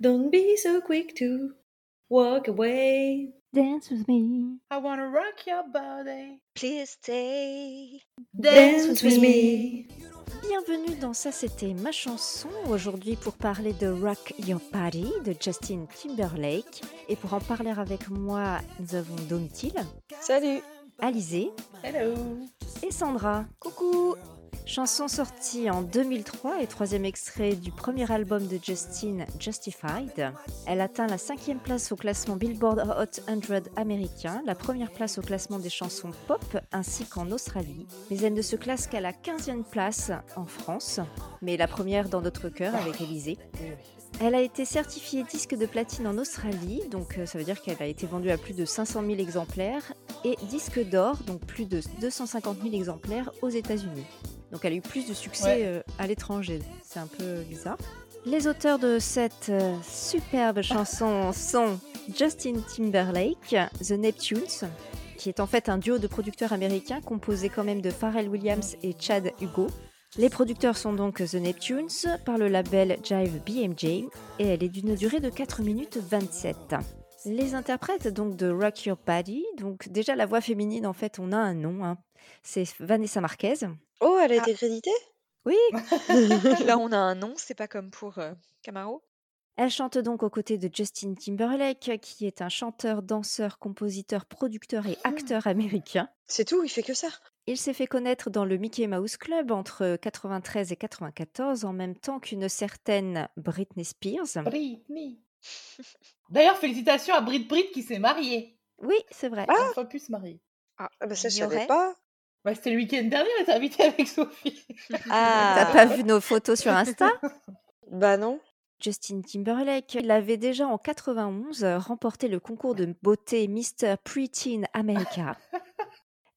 Don't be so quick to walk away. Dance with me. I wanna rock your body. Please stay. Dance with me. Bienvenue dans Ça c'était ma chanson, aujourd'hui pour parler de Rock Your Body de Justin Timberlake. Et pour en parler avec moi, nous avons Domtil, Salut. Alizé Hello. et Sandra. Coucou. Chanson sortie en 2003 et troisième extrait du premier album de Justin, Justified. Elle atteint la cinquième place au classement Billboard Hot 100 américain, la première place au classement des chansons pop ainsi qu'en Australie. Mais elle ne se classe qu'à la 15e place en France, mais la première dans notre cœur avec Élysée. Elle a été certifiée disque de platine en Australie, donc euh, ça veut dire qu'elle a été vendue à plus de 500 000 exemplaires, et disque d'or, donc plus de 250 000 exemplaires aux États-Unis. Donc elle a eu plus de succès Ouais. euh, à l'étranger. C'est un peu bizarre. Les auteurs de cette euh, superbe chanson sont Justin Timberlake, The Neptunes, qui est en fait un duo de producteurs américains composé quand même de Pharrell Williams et Chad Hugo. Les producteurs sont donc The Neptunes par le label Jive BMJ et elle est d'une durée de 4 minutes 27. Les interprètes donc de Rock Your Body, donc déjà la voix féminine en fait on a un nom, hein. c'est Vanessa Marquez. Oh, elle a Ah. été créditée? Oui, Là, on a un nom, c'est pas comme pour euh, Camaro. Elle chante donc aux côtés de Justin Timberlake, qui est un chanteur, danseur, compositeur, producteur et acteur américain. C'est tout, il fait que ça. Il s'est fait connaître dans le Mickey Mouse Club entre 93 et 94, en même temps qu'une certaine Britney Spears. Britney. D'ailleurs, félicitations à Brit Brit qui s'est mariée. Oui, c'est vrai. Ah. Enfin, plus se marier. Ah bah ça, je savais pas. Bah, c'était le week-end dernier, elle était invitée avec Sophie. T'as Ah, pas vu nos photos sur Insta? Bah non. Justin Timberlake, il avait déjà en 91 euh, remporté le concours de beauté Mr. Preteen America.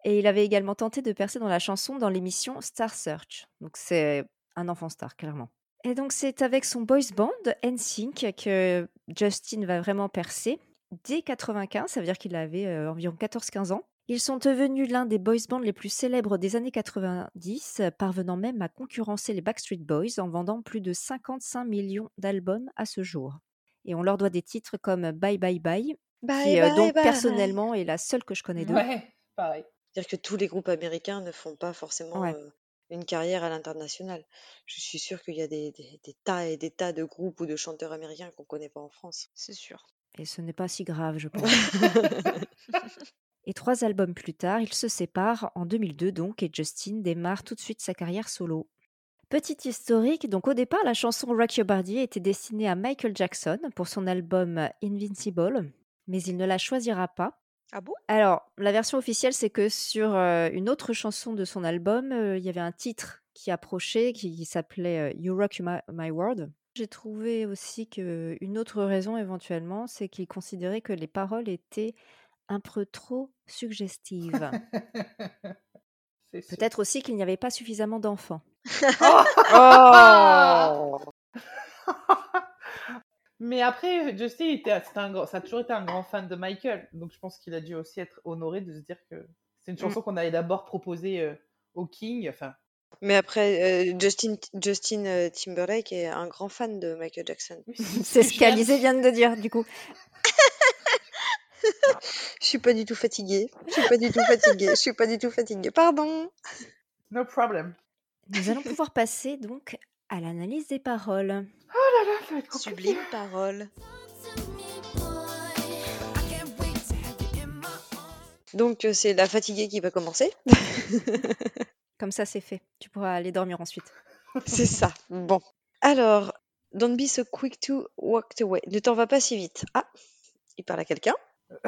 Et il avait également tenté de percer dans la chanson dans l'émission Star Search. Donc c'est un enfant star, clairement. Et donc c'est avec son boys band NSYNC que Justin va vraiment percer. Dès 95, ça veut dire qu'il avait euh, environ 14-15 ans. Ils sont devenus l'un des boys bands les plus célèbres des années 90, euh, parvenant même à concurrencer les Backstreet Boys en vendant plus de 55 millions d'albums à ce jour. Et on leur doit des titres comme Bye Bye Bye, Bye, qui euh, bye, donc bye. personnellement est la seule que je connais d'eux. Ouais, pareil. C'est-à-dire que tous les groupes américains ne font pas forcément Ouais. euh, une carrière à l'international. Je suis sûre qu'il y a des, des- des tas et des tas de groupes ou de chanteurs américains qu'on connaît pas en France. C'est sûr. Et ce n'est pas si grave, je pense. Et trois albums plus tard, ils se séparent en 2002 donc et Justin démarre tout de suite sa carrière solo. Petite historique, donc au départ, la chanson Rock Your Body était destinée à Michael Jackson pour son album Invincible, mais il ne la choisira pas. Ah bon? Alors, la version officielle, c'est que sur euh, une autre chanson de son album, euh, il y avait un titre qui approchait, qui s'appelait euh, You Rock My, My World. J'ai trouvé aussi qu'une autre raison éventuellement, c'est qu'il considérait que les paroles étaient un peu trop suggestives. Peut-être aussi qu'il n'y avait pas suffisamment d'enfants. Oh Mais après, Justin, un grand- ça a toujours été un grand fan de Michael. Donc je pense qu'il a dû aussi être honoré de se dire que c'est une chanson qu'on avait d'abord proposée euh, au King. Enfin, Mais après, euh, Justin, Justin euh, Timberlake est un grand fan de Michael Jackson. C'est ce qu'Alizé vient de dire, du coup. Je suis pas du tout fatiguée. Je suis pas du tout fatiguée. Je suis pas du tout fatiguée. Pardon. No problem. Nous allons pouvoir passer donc à l'analyse des paroles. Oh là là, ça va être. Sublime parole. Donc euh, c'est la fatiguée qui va commencer. Comme ça, c'est fait. Tu pourras aller dormir ensuite. C'est ça. Bon. Alors, don't be so quick to walk away. Ne t'en va pas si vite. Ah, il parle à quelqu'un.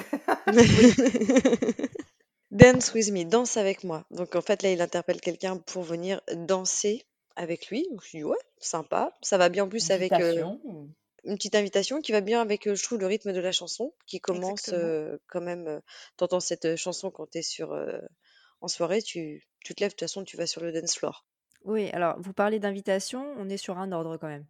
Dance with me, danse avec moi. Donc en fait là, il interpelle quelqu'un pour venir danser avec lui. Donc, je dis ouais, sympa. Ça va bien en plus avec euh, Invitation. une petite invitation qui va bien avec, euh, je trouve, le rythme de la chanson qui commence euh, quand même. euh, T'entends cette chanson quand t'es sur euh, en soirée, tu, tu te lèves, de toute façon, tu vas sur le dance floor. Oui, alors vous parlez d'invitation, on est sur un ordre quand même.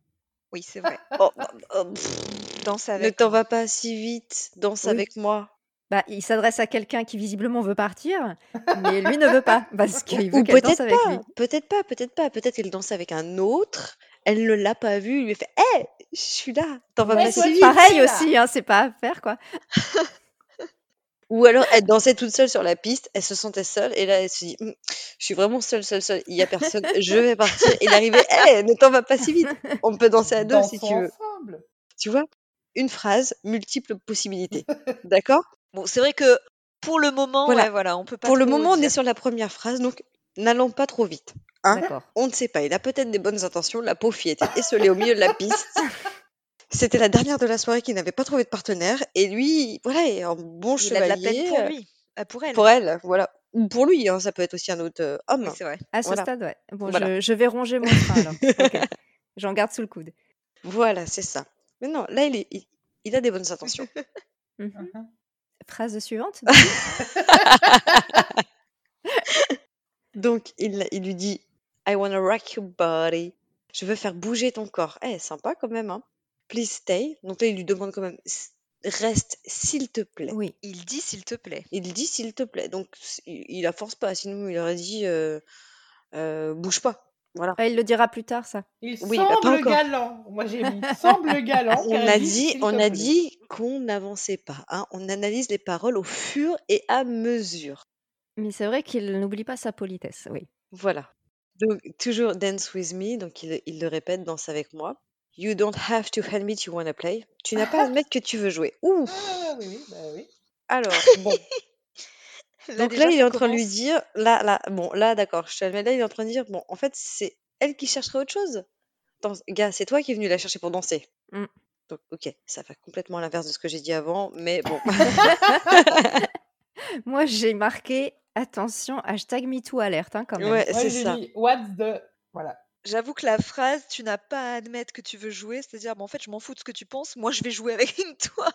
Oui, c'est vrai. Oh, oh, pff, Danse ne avec t'en moi. va pas si vite, danse Oui. avec moi. Bah, il s'adresse à quelqu'un qui visiblement veut partir, mais lui ne veut pas parce qu'il veut qu'elle danse lui. pas, peut-être pas, peut-être pas. Peut-être qu'elle danse avec un autre, elle ne l'a pas vu, il lui fait Hé, je suis là, t'en vas Ouais, pas toi, si tu vite. Pareil aussi, hein, c'est pas à faire quoi. Ou alors elle dansait toute seule sur la piste, elle se sentait seule, et là elle se dit Hum, Je suis vraiment seule, seule, seule, il y a personne, je vais partir. Et il arrivait Hé, ne t'en va pas si vite, on peut danser à deux si tu veux. ensemble. Tu vois? Une phrase, multiples possibilités. D'accord? Bon, c'est vrai que pour le moment, Voilà. ouais, voilà, on peut pas Pour le moment, on est sur la première phrase, donc n'allons pas trop vite. Hein? D'accord. On ne sait pas, il a peut-être des bonnes intentions. La pauvre fille était esselée au milieu de la piste. C'était la dernière de la soirée qui n'avait pas trouvé de partenaire. Et lui, voilà, est un bon Il a de la peine chevalier. pour euh, lui, Ah, pour elle. Pour elle, voilà. Ou pour lui, hein, ça peut être aussi un autre euh, homme. Oui, c'est vrai. À ce Voilà. stade, ouais. Bon, Voilà. je, je vais ronger mon frein alors. J'en garde sous le coude. Voilà, c'est ça. Mais non, là, il, est- il, il a des bonnes intentions. Mhm. Mhm. Phrase suivante. Donc, il, il lui dit I wanna rock your body. Je veux faire bouger ton corps. Eh, sympa quand même, hein. Please stay. Donc là, il lui demande quand même Reste, s'il te plaît. Oui. Il dit s'il te plaît. Il dit s'il te plaît. Donc, il la force pas. Sinon, il aurait dit euh, euh, Bouge pas. Voilà. Ah, il le dira plus tard, ça. Il Oui, bah, semble encore. galant. Moi j'ai mis semble galant. On a dit on a dit qu'on n'avançait pas. hein. On analyse les paroles au fur et à mesure. Mais c'est vrai qu'il n'oublie pas sa politesse, oui. Voilà. Donc, toujours dance with me. Donc, il, il le répète, danse avec moi. You don't have to admit you wanna play. Tu n'as pas à admettre que tu veux jouer. Ouf. Ah oui, oui, bah oui. Alors, bon. Là, Donc déjà, là, il est ça en train de lui commence. dire, là, là, bon, là, d'accord, je te admets, là, il est en train de dire, bon, en fait, c'est elle qui chercherait autre chose. Attends, gars, c'est toi qui es venu la chercher pour danser. Mm. Donc, ok, ça va complètement à l'inverse de ce que j'ai dit avant, mais bon. Moi, j'ai marqué attention, hashtag MeToo alerte, hein, quand même. Ouais, Moi c'est j'ai ça. mis what's the voilà. J'avoue que la phrase tu n'as pas à admettre que tu veux jouer, c'est-à-dire bah, en fait je m'en fous de ce que tu penses, moi je vais jouer avec toi.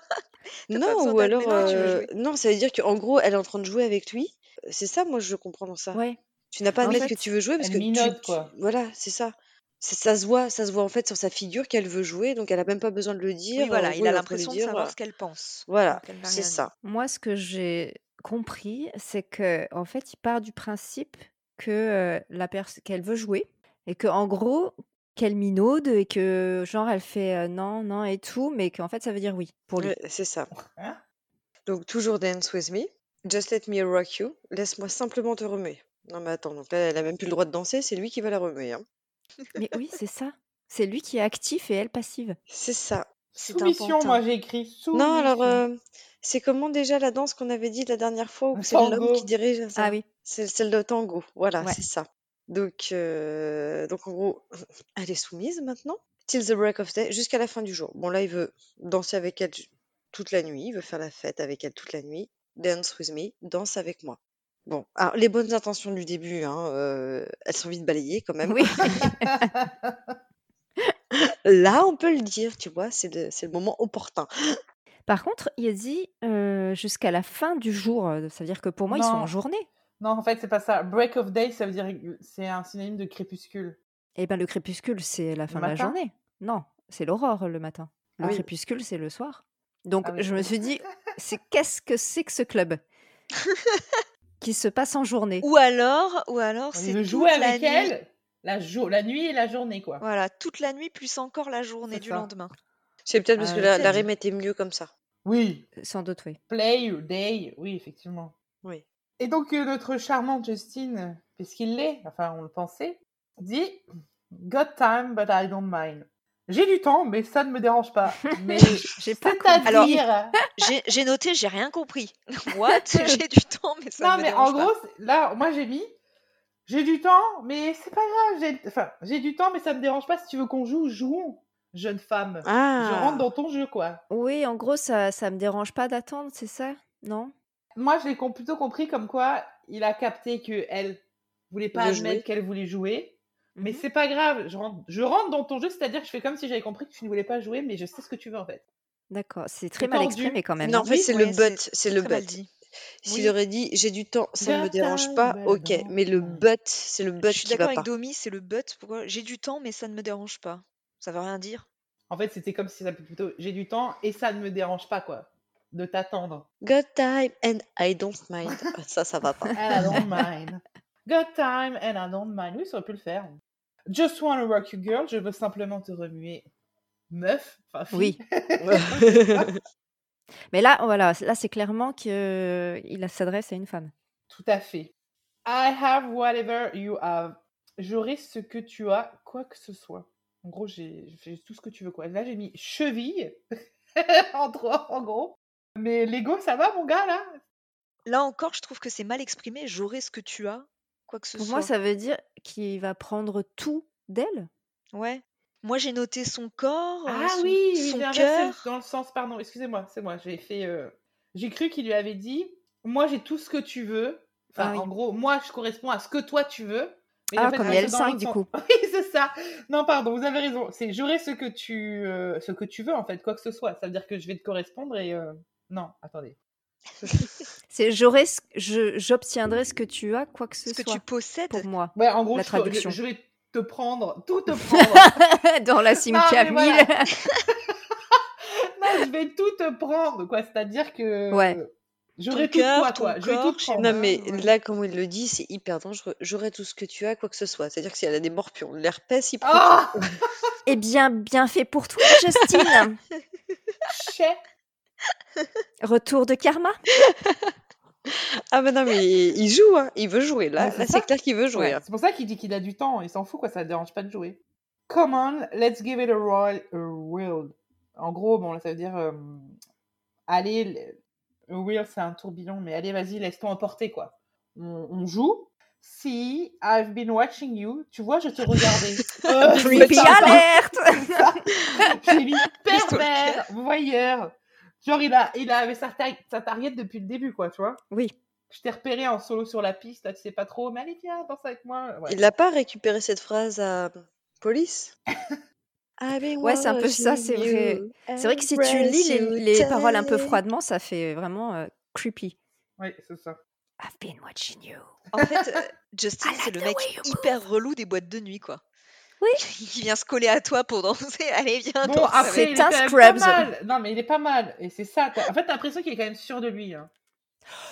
Pas Non, besoin ou alors, d'admettre que tu veux euh, jouer. non, ça veut dire qu'en gros, elle est en train de jouer avec lui. C'est ça, moi, je comprends dans ça. Ouais. Tu n'as pas à En admettre que fait, tu veux jouer parce Elle que tu, minote tu- quoi. voilà, c'est ça. Ça, ça se voit, ça se voit en fait sur sa figure qu'elle veut jouer, donc elle a même pas besoin de le Oui, dire. En voilà, il a est en train de lui l'impression de dire, savoir euh, ce qu'elle pense, voilà, n'a c'est rien dit. ça. moi, ce que j'ai compris, c'est que en fait, il part du principe que euh, la pers- qu'elle veut jouer et que en gros, qu'elle minaude et que genre elle fait euh, non, non et tout, mais qu'en fait, ça veut dire oui pour lui. Ouais, c'est ça. Hein? Donc toujours dance with me. Just let me rock you. Laisse-moi simplement te remuer. Non mais attends, donc là elle a même plus le droit de danser, c'est lui qui va la remuer. hein. Mais oui, c'est ça. C'est lui qui est actif et elle passive. C'est ça. C'est Soumission, moi j'ai écrit Non alors soumission. euh, c'est comment déjà la danse qu'on avait dit la dernière fois où c'est l'homme qui dirige ça Ah oui. C'est celle de tango. Voilà, Ouais. c'est ça. Donc euh, donc en gros, elle est soumise maintenant. Till the break of day, jusqu'à la fin du jour. Bon là il veut danser avec elle toute la nuit, il veut faire la fête avec elle toute la nuit. Dance with me, danse avec moi. Bon, alors les bonnes intentions du début, hein, euh, elles sont vite balayées quand même. Oui. Là, on peut le dire, tu vois, c'est le, c'est le moment opportun. Par contre, il a dit euh, jusqu'à la fin du jour. Ça veut dire que pour moi, ils sont en journée. Non, en fait c'est pas ça. Break of day, ça veut dire c'est un synonyme de crépuscule. Eh ben, le crépuscule, c'est la Le fin de la journée. Non, c'est l'aurore le matin. Le Ah oui. crépuscule, c'est le soir. Donc, Ah oui. je me suis dit, c'est qu'est-ce que c'est que ce club? Qui se passe en journée Ou alors, ou alors c'est jouer la avec nuit. elle la, jour, la nuit et la journée quoi. Voilà, toute la nuit plus encore la journée du ça. lendemain. C'est peut-être parce que Euh, la, la peut-être. rime était mieux comme ça. Oui, Sans doute, oui. play day, oui effectivement. Oui. Et donc euh, notre charmante Justine, puisqu'il l'est, enfin on le pensait, dit Got time but I don't mind. J'ai du temps mais ça ne me dérange pas. Mais c'est-à-dire J'ai noté, j'ai rien compris. What? J'ai du temps, mais ça Non, ne me mais en dérange pas. gros, c'est- là, moi j'ai mis j'ai du temps, mais c'est pas grave. J'ai enfin, j'ai du temps, mais ça me dérange pas. Si tu veux qu'on joue, jouons, jeune femme. Je rentre Ah, dans ton jeu, quoi. Oui, en gros, ça, ça me dérange pas d'attendre, c'est ça? Non? Moi, je l'ai plutôt compris comme quoi il a capté que elle voulait pas admettre jouer. qu'elle voulait jouer. Mais Mhm. c'est pas grave, je rentre, je rentre dans ton jeu, c'est-à-dire que je fais comme si j'avais compris que tu ne voulais pas jouer, mais je sais ce que tu veux en fait. D'accord, c'est très mal exprimé quand même. Non, en fait, Oui, c'est le but. C'est le but. S'il Oui. aurait dit j'ai du temps, ça ne me dérange pas, I ok. Mais le but, c'est le Je but suis qui d'accord avec pas. Domi, c'est le but. Pourquoi J'ai du temps, mais ça ne me dérange pas. Ça veut rien dire. En fait, c'était comme si ça s'appelait plutôt j'ai du temps et ça ne me dérange pas, quoi, de t'attendre. Got time and I don't mind. Ah, Ça, ça va pas. And I don't mind. Got time and I don't mind. Oui, ça aurait pu le faire. Just wanna rock you, girl. Je veux simplement te remuer. Meuf. Enfin, fille. Oui. Mais là, voilà, là, c'est clairement qu'il s'adresse à une femme. Tout à fait. I have whatever you have. J'aurai ce que tu as, quoi que ce soit. En gros, j'ai tout ce que tu veux, quoi. Là, j'ai mis cheville, en, trois, en gros. Mais Lego, ça va, mon gars, là? Là encore, je trouve que c'est mal exprimé. J'aurai ce que tu as, quoi que ce Pour soit. moi, ça veut dire qu'il va prendre tout d'elle? Ouais. Moi, j'ai noté son corps, euh, Ah son, oui, son cœur. dans le sens, pardon, excusez-moi, c'est moi, j'ai fait... euh, J'ai cru qu'il lui avait dit, moi, j'ai tout ce que tu veux. Enfin, Ah oui. en gros, moi, je corresponds à ce que toi, tu veux. Mais Ah, en fait, comme L5, l'autre du sens. coup. Oui, c'est ça. Non, pardon, vous avez raison. C'est j'aurai ce que tu euh, ce que tu veux en fait, quoi que ce soit. Ça veut dire que je vais te correspondre et euh, non, attendez. C'est j'obtiendrai ce que tu as, quoi que ce Ce que soit. tu possèdes. Pour moi, Ouais, en gros, La je, traduction. je- je vais te prendre, tout te prendre. dans la sim Non, mais Camille. voilà. non, je vais tout te prendre, quoi. C'est-à-dire que Ouais. j'aurai tout cœur, toi, ton quoi. Je vais corps, tout prendre. Non, mais ouais. là, comme il le dit, c'est hyper dangereux. J'aurai tout ce que tu as, quoi que ce soit. C'est-à-dire que si elle a des morpions, l'herpès, il prend Ah Eh bien, bien fait pour toi, Justine. Chais. Retour de karma? Ah, mais non, mais il joue, hein. Il veut jouer. Là, c'est là ça. c'est clair qu'il veut jouer. Ouais. hein. C'est pour ça qu'il dit qu'il a du temps. Il s'en fout, quoi. Ça ne dérange pas de jouer. Come on, let's give it a royal a whirl. En gros, bon, là, ça veut dire. euh, allez, le- a whirl, c'est un tourbillon, mais allez, vas-y, laisse-toi emporter, quoi. On, on joue. See, I've been watching you. Tu vois, je te regardais. Euh, Creepy alerte. J'ai mis pervers, voyeur. Genre, il, a, il avait sa, sa target depuis le début, quoi, tu vois. Oui. Je t'ai repéré en solo sur la piste, là, tu sais pas trop, mais allez, viens, danse avec moi. Ouais. Il n'a pas récupéré cette phrase à police? I've been Ouais, c'est un peu ça, watching c'est vrai. you, C'est vrai que si tu lis les, les paroles un peu froidement, ça fait vraiment euh, creepy. Oui, c'est ça. I've been watching you. En fait, euh, Justin, c'est le the mec hyper relou des boîtes de nuit, quoi. Oui. Qui vient se coller à toi pour danser. Allez, viens, Bon, danse après, avec il est C'est un quand même pas Scrubs. mal. Non, mais il est pas mal. Et c'est ça. En fait, t'as l'impression qu'il est quand même sûr de lui. hein.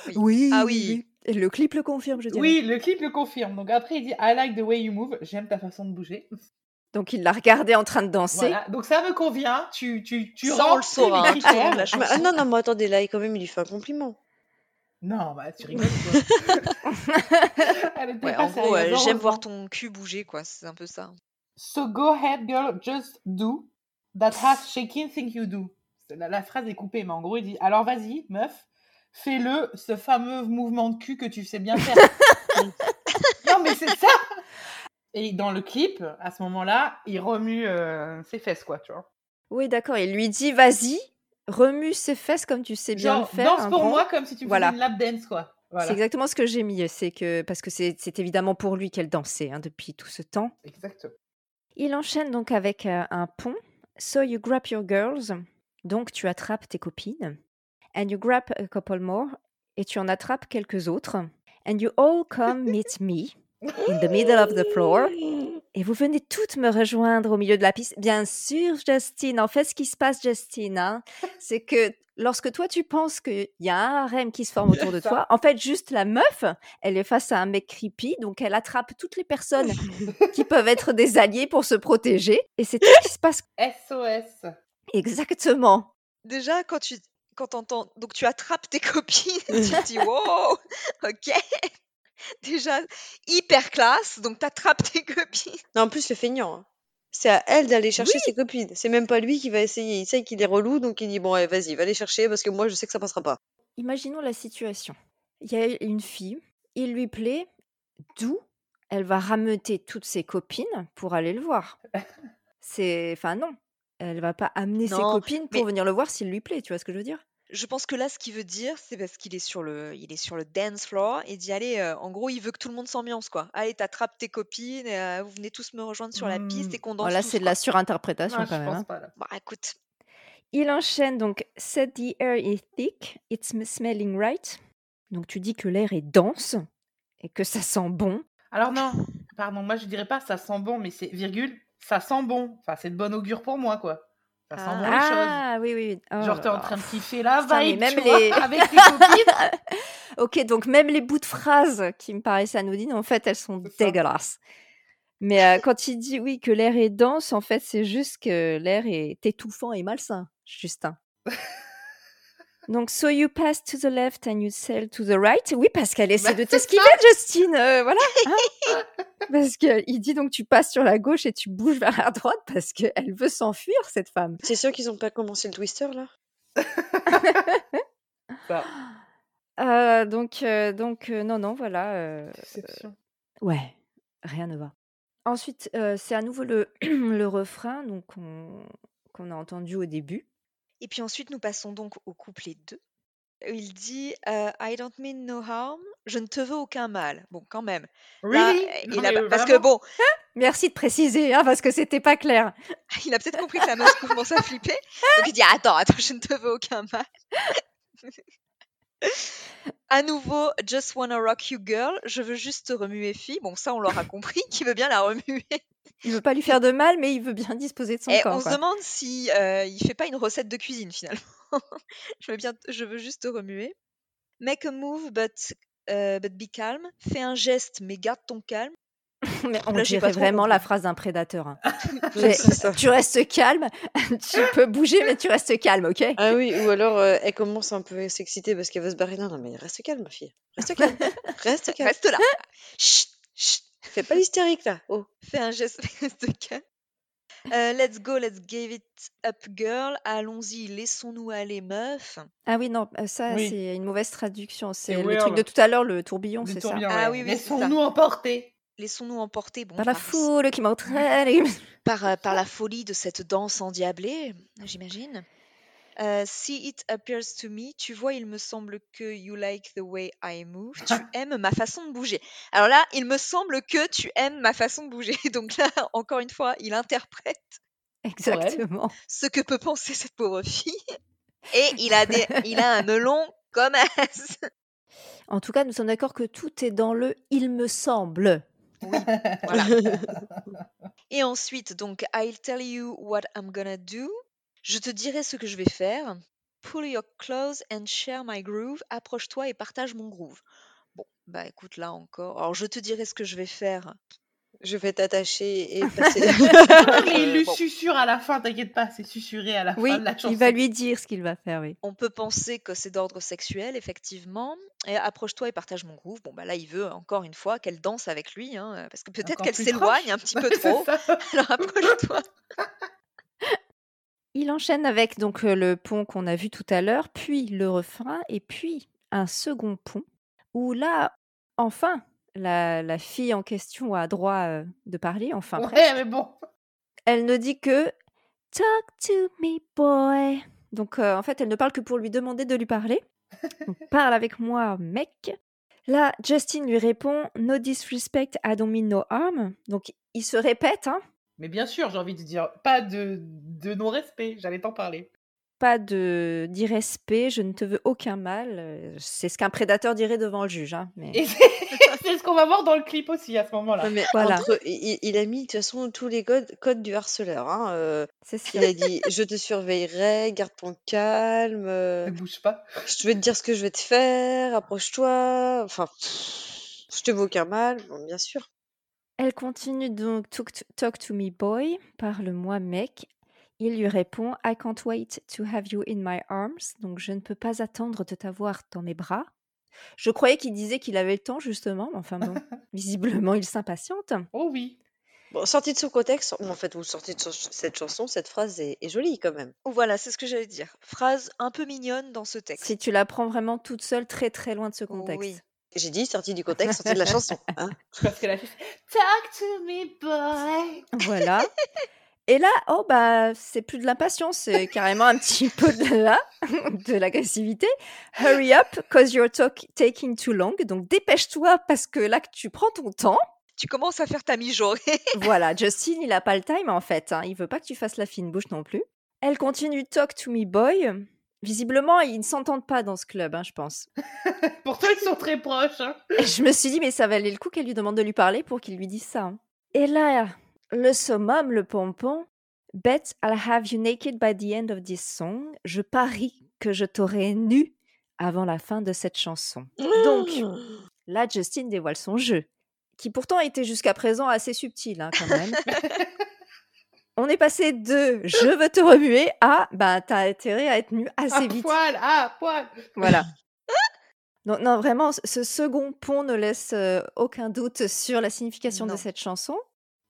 Oui. Oui, Ah oui, oui. le clip le confirme, je dirais. Oui, le clip le confirme. Donc après, il dit I like the way you move. J'aime ta façon de bouger. Donc il l'a regardé en train de danser. Voilà. Donc ça me convient. Tu, tu, tu on le saura, hein, Ah, ah, non, non, mais attendez, là, il- quand même, il lui fait un compliment. Non, bah tu rigoles. Quoi. Elle était Ouais, pas en gros, euh, j'aime voir ton cul bouger, quoi. C'est un peu ça. So go ahead, girl, just do. That has shaking thing you do. C'est- La, la phrase est coupée, mais en gros, il dit Alors vas-y, meuf, fais-le, ce fameux mouvement de cul que tu sais bien faire. non, mais c'est ça Et dans le clip, à ce moment-là, il remue euh, ses fesses, quoi, tu vois. Oui, d'accord. Il lui dit vas-y, remue ses fesses comme tu sais bien Genre, le faire. danse pour grand. moi comme si tu faisais Voilà. une lap dance, quoi. C'est Voilà, exactement ce que j'ai mis. C'est que parce que c'est c'est évidemment pour lui qu'elle dansait hein, depuis tout ce temps. exactement. Il enchaîne donc avec euh, un pont. So you grab your girls. Donc tu attrapes tes copines. And you grab a couple more. Et tu en attrapes quelques autres. And you all come meet me in the middle of the floor. Et vous venez toutes me rejoindre au milieu de la piste. Bien sûr, Justine. En fait, ce qui se passe, Justine, hein, c'est que lorsque toi, tu penses qu'il y a un harem qui se forme autour de toi, en fait, juste la meuf, elle est face à un mec creepy, donc elle attrape toutes les personnes qui peuvent être des alliés pour se protéger. Et c'est tout ce qui se passe SOS. exactement. Déjà, quand tu quand entends, donc tu attrapes tes copines, tu te dis wow, ok. Déjà hyper classe, donc t'attrapes tes copines. Non, en plus, le feignant. C'est à elle d'aller chercher Oui. ses copines. C'est même pas lui qui va essayer. Il sait qu'il est relou, donc il dit Bon, allez, vas-y, va les chercher parce que moi, je sais que ça passera pas. Imaginons la situation. Il y a une fille, il lui plaît, d'où elle va rameuter toutes ses copines pour aller le voir. C'est, enfin non, elle va pas amener ses Non, copines pour mais- venir le voir s'il lui plaît. Tu vois ce que je veux dire? Je pense que là, ce qu'il veut dire, c'est parce qu'il est sur le, il est sur le dance floor et dit allez, euh, en gros, il veut que tout le monde s'ambiance quoi. Allez, t'attrapes tes copines, et, euh, vous venez tous me rejoindre sur la piste et Hmm. qu'on danse Voilà, c'est de la surinterprétation Non, quand je même. pense hein. pas, là. Bah écoute, Il enchaîne donc Said the air is thick, it's smelling right. Donc tu dis que l'air est dense et que ça sent bon. Alors non, pardon, moi je dirais pas ça sent bon, mais c'est virgule, ça sent bon. Enfin, c'est de bon augure pour moi, quoi. Ça sent bon les choses. Ah oui, oui. Oh Genre, t'es en train de kiffer la Putain, vibe, même tu vois, les- avec tes copines. ok, donc même les bouts de phrases qui me paraissaient anodines, en fait, elles sont dégueulasses. Mais euh, quand il dit oui que l'air est dense, en fait, c'est juste que l'air est étouffant et malsain, Justin. Donc, so you pass to the left and you sail to the right. Oui, parce qu'elle essaie Bah, de t'esquiver, Justine. euh, voilà. hein. parce qu'il dit donc tu passes sur la gauche et tu bouges vers la droite parce qu'elle veut s'enfuir, cette femme. C'est sûr qu'ils ont pas commencé le twister là? Ça, Euh, donc, euh, donc euh, non, non, voilà. euh. Ouais, rien ne va. Ensuite, euh, c'est à nouveau le, le refrain donc on- qu'on a entendu au début. Et puis ensuite, nous passons donc au couplet 2. où Il dit euh, I don't mean no harm, je ne te veux aucun mal. Bon, quand même. Là, Non, il a- parce que bon, Merci de préciser, hein, parce que c'était pas clair. il a peut-être compris que la meuf commence à flipper. Donc il dit Attends, attends, je ne te veux aucun mal. à nouveau, Just wanna rock you girl, je veux juste te remuer fille. Bon, ça, on l'aura compris, qui veut bien la remuer? Il veut pas lui faire de mal, mais il veut bien disposer de son Et corps. on se demande si euh, il fait pas une recette de cuisine finalement. je veux bien, je veux juste te remuer. Make a move, but euh, but be calm. Fais un geste, mais garde ton calme. Mais on Là, dirait vraiment la phrase d'un prédateur. hein. Tu restes calme, tu peux bouger, mais tu restes calme, ok? Ah oui, ou alors euh, elle commence un peu à s'exciter parce qu'elle veut se barrer. Non, non, mais reste calme, ma fille. Reste calme. Reste calme. Reste là. Chut, chut. Fais pas l'hystérique là. Oh. Fais un geste, reste calme. Euh, let's go, let's give it up, girl. Allons-y, laissons-nous aller, meuf. Ah oui, non, euh, ça, Oui. c'est une mauvaise traduction. C'est le truc de tout à l'heure, le tourbillon, c'est ça tourbillon, Ah oui, oui. Laissons-nous emporter. Laissons-nous emporter bon, Par la foule qui m'entraîne. par, euh, par la folie de cette danse endiablée, j'imagine. Euh, see it appears to me. Tu vois, il me semble que you like the way I move. Tu aimes ma façon de bouger. Alors là, il me semble que tu aimes ma façon de bouger. Donc là, encore une fois, il interprète Exactement. ce que peut penser cette pauvre fille. Et il a, des, il a un melon comme as. En tout cas, nous sommes d'accord que tout est dans le il me semble. Voilà. Et ensuite, donc, I'll tell you what I'm gonna do. Je te dirai ce que je vais faire. Pull your clothes and share my groove. Approche-toi et partage mon groove. Bon, bah écoute, là encore. Alors, je te dirai ce que je vais faire. Je vais t'attacher et passer. Mais il lui bon. susurre à la fin, t'inquiète pas, c'est susurré à la Oui, fin de la chanson. il va lui dire ce qu'il va faire, oui. On peut penser que c'est d'ordre sexuel, effectivement. Et approche-toi et partage mon groove. Bon, bah là, il veut encore une fois qu'elle danse avec lui, hein, parce que peut-être Encore qu'elle plus s'éloigne un petit peu C'est trop. ça. Alors, approche-toi. Il enchaîne avec donc euh, le pont qu'on a vu tout à l'heure, puis le refrain, et puis un second pont, où là, enfin, la, la fille en question a droit euh, de parler, enfin presque. Ouais, mais bon. Elle ne dit que Talk to me, boy. Donc euh, en fait, elle ne parle que pour lui demander de lui parler. Donc, parle avec moi, mec. Là, Justin lui répond No disrespect, I don't mean no harm. Donc il se répète, hein, Mais bien sûr, j'ai envie de dire, pas de, de non-respect, j'allais t'en parler. pas de d'irrespect, je ne te veux aucun mal. Euh, C'est ce qu'un prédateur dirait devant le juge. hein, mais... C'est ce qu'on va voir dans le clip aussi à ce moment-là. Ouais, Voilà. entre, il, il a mis de toute façon tous les codes, codes du harceleur. Hein. euh, C'est ça. il a dit Je te surveillerai, garde ton calme, euh, Ne bouge pas. je vais te dire ce que je vais te faire, approche-toi. Enfin, pff, je te veux aucun mal, bon, bien sûr. Elle continue donc talk to, talk to me boy, parle-moi mec. Il lui répond I can't wait to have you in my arms. Donc je ne peux pas attendre de t'avoir dans mes bras. Je croyais qu'il disait qu'il avait le temps justement, mais enfin bon, visiblement il s'impatiente. Oh oui. Bon, sorti de son contexte, bon, en fait, vous sortez de cette chanson, cette phrase est, est jolie quand même. Voilà, c'est ce que j'allais dire. Phrase un peu mignonne dans ce texte. Si tu la prends vraiment toute seule, très très loin de ce contexte. Oui. J'ai dit sorti du contexte, sorti de la chanson. Hein. Parce que la fille fait, Talk to me, boy. Voilà. Et là, oh bah, c'est plus de l'impatience, c'est carrément un petit peu de la, de l'agressivité. Hurry up, cause you're talk- taking too long. Donc dépêche-toi parce que là que tu prends ton temps. Tu commences à faire ta mijaurée. Voilà, Justin, il a pas le time en fait. hein. Il veut pas que tu fasses la fine bouche non plus. Elle continue talk to me boy. Visiblement, ils ne s'entendent pas dans ce club, hein, je pense. Pourtant, ils sont très proches. hein. Et je me suis dit, mais ça valait le coup qu'elle lui demande de lui parler pour qu'il lui dise ça. hein. Et là, le summum, le pompon, Bet I'll have you naked by the end of this song. Je parie que je t'aurai nu avant la fin de cette chanson. Donc, là, Justin dévoile son jeu, qui pourtant était jusqu'à présent assez subtil quand même. On est passé de je veux te remuer à bah t'as intérêt à être nu assez À vite. poil, à poil. Voilà. Donc, non, vraiment, ce- second pont ne laisse euh, aucun doute sur la signification de Non. cette chanson.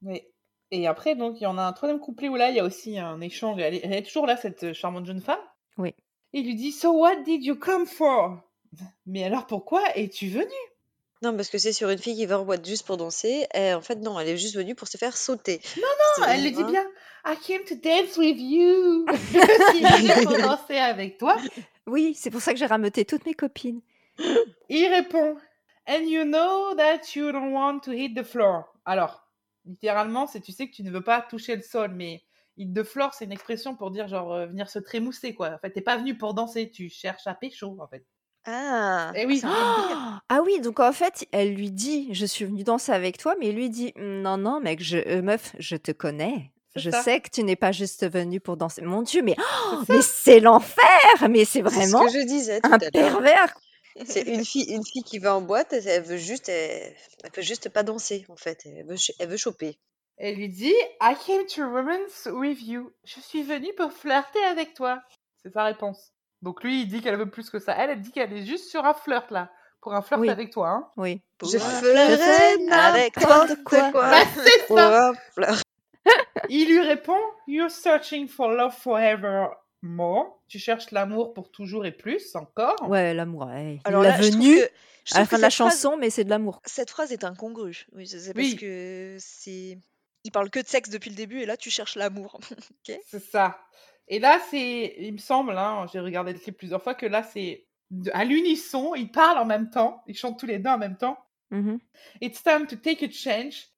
Oui. Et après, donc, il y en a un troisième couplet où là, il y a aussi un échange. Elle est, elle est toujours là, cette euh, charmante jeune femme. Oui. Il lui dit So what did you come for? Mais alors pourquoi es-tu venu Non, parce que c'est sur une fille qui va en boîte juste pour danser. Et en fait, non, elle est juste venue pour se faire sauter. Non, C'est- elle le dit bien I came to dance with you. Je suis venue pour danser avec toi. Oui, c'est pour ça que j'ai rameuté toutes mes copines. Il répond And you know that you don't want to hit the floor. Alors, littéralement, c'est tu sais que tu ne veux pas toucher le sol, mais hit the floor, c'est une expression pour dire genre euh, venir se trémousser, quoi. En fait, t'es pas venu pour danser, tu cherches à pécho, en fait. Ah, Eh oui. Ah oui, donc en fait, elle lui dit Je suis venue danser avec toi, mais il lui dit Non, non, mec, je, euh, meuf, je te connais. Je ça. sais que tu n'es pas juste venue pour danser. Mon Dieu, mais, oh, C'est mais c'est l'enfer Mais c'est C'est ce vraiment que je disais tout un à pervers C'est une fille, une fille qui va en boîte, elle veut juste, elle, elle veut juste pas danser en fait. Elle veut, elle veut choper. Elle lui dit I came to romance with you. Je suis venue pour flirter avec toi. C'est sa réponse. Donc lui, il dit qu'elle veut plus que ça. Elle, elle dit qu'elle est juste sur un flirt là. Pour un flirt Oui. avec toi. Hein. Oui. Pour Je un ferai flirt avec toi. n'importe quoi. Bah, c'est Pour un flirt. Il lui répond You're searching for love forever more. Tu cherches l'amour pour toujours et plus encore. Ouais, l'amour. ouais. Alors l'a là, je trouve venu que, je à la fin de la phrase- chanson, mais c'est de l'amour. cette phrase est incongrue. Oui, c'est parce Oui. que c'est. Il parle que de sexe depuis le début et là tu cherches l'amour. C'est ça. Et là, c'est, il me semble, hein, j'ai regardé le clip plusieurs fois, que là, c'est à l'unisson, ils parlent en même temps, ils chantent tous les deux en même temps. Mhm. It's time to take a change.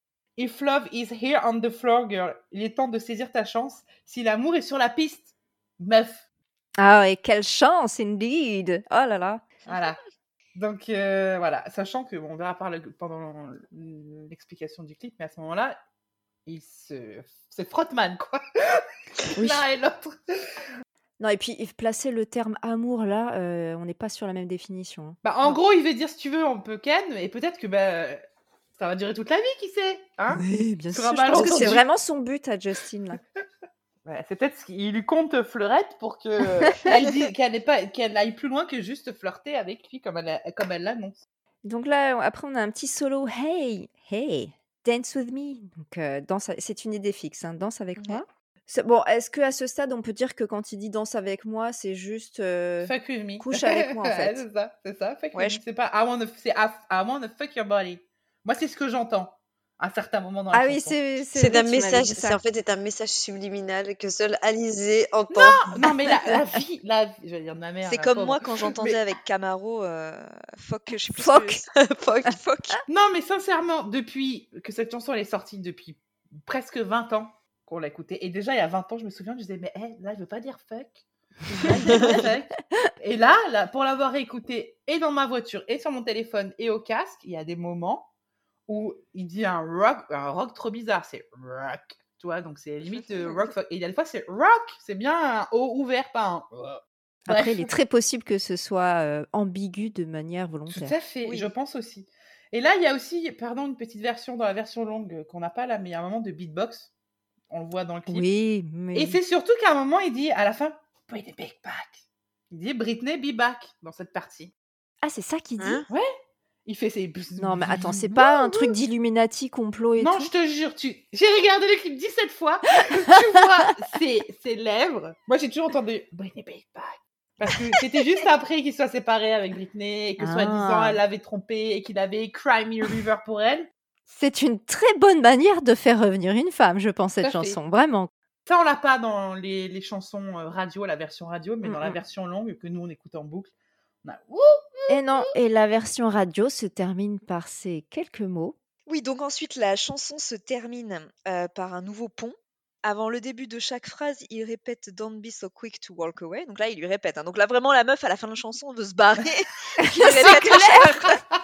If love is here on the floor, girl, il est temps de saisir ta chance. Si l'amour est sur la piste, meuf. Ah, et quelle chance, indeed Oh là là Voilà. Donc euh, voilà, sachant que bon, on verra par le- pendant l'explication du clip, mais à ce moment-là, il se, c'est frottman quoi. Oui. L'un et l'autre. Non, et puis placer le terme amour là, euh, on n'est pas sur la même définition. hein. Bah, en Non. gros, il veut dire si tu veux, on peut ken, et peut-être que bah, ça va durer toute la vie, qui sait hein? Oui, bien sûr. Je pense que c'est vraiment son but à Justin là. Ouais, c'est peut-être ce qu'il lui compte fleurette pour qu'elle n'ait pas qu'elle aille plus loin que juste flirter avec lui comme elle a- comme elle l'annonce. Donc là, après, on a un petit solo. Hey, hey, dance with me. Donc, euh, danse, c'est une idée fixe. hein, danse avec Ouais. moi. C'est- Bon, est-ce que à ce stade, on peut dire que quand il dit danse avec moi, c'est juste. euh, Fuck with me. couche avec moi, en fait? c'est ça, c'est ça. Fuck Ouais, with je- me. C'est pas I wanna, c'est I, I wanna fuck your body. Moi, c'est ce que j'entends à certains moments dans la Ah oui, chanson. c'est un message, c'est ça. en fait c'est un message subliminal que seul Alizé entend. Non, mais la, la vie, la vie, je vais dire de ma mère. C'est comme pauvre. moi quand j'entendais Mais- avec Camaro, euh, fuck, je sais plus Fuck. Fuck. fuck. Non, mais sincèrement, depuis que cette chanson elle est sortie, depuis presque 20 ans qu'on l'a écoutée, et déjà il y a 20 ans, je me souviens, je disais, mais hé, là, je veux pas dire fuck. Je veux pas dire fuck. Et là, là, pour l'avoir écouté et dans ma voiture, et sur mon téléphone, et au casque, il y a des moments où il dit un rock, un rock trop bizarre, c'est rock. Tu vois, donc c'est limite euh, rock. Et il y a des fois, c'est rock, c'est bien un O ouvert, pas un. Après, Bref. il est très possible que ce soit euh, ambigu de manière Tout volontaire. à fait, Oui. je pense aussi. Et là, il y a aussi, pardon, une petite version dans la version longue euh, qu'on n'a pas là, mais il y a un moment de beatbox. On le voit dans le clip. Oui, mais. Et c'est surtout qu'à un moment, il dit à la fin, Britney be back. Il dit Britney be back dans cette partie. Ah, c'est ça qu'il dit? Hein? Il fait ses. Non, mais attends, c'est pas un truc d'Illuminati, complot et Non, tout je te jure, tu... j'ai regardé le clip 17 fois. tu vois ses, ses lèvres. Moi, j'ai toujours entendu Britney back. Parce que c'était juste après qu'il soit séparé avec Britney et que soi-disant Ah. elle l'avait trompé et qu'il avait Cry Me a River pour elle. C'est une très bonne manière de faire revenir une femme, je pense, cette fait. chanson, vraiment. Ça, on l'a pas dans les, les chansons euh, radio, la version radio, mais Mm, dans la mm. version longue que nous on écoute en boucle, Et non, et la version radio se termine par ces quelques mots. Oui, donc ensuite la chanson se termine euh, par un nouveau pont. Avant le début de chaque phrase, il répète Don't be so quick to walk away. Donc là, il lui répète. hein. Donc là, vraiment, la meuf, à la fin de la chanson, veut se barrer. Il, répète à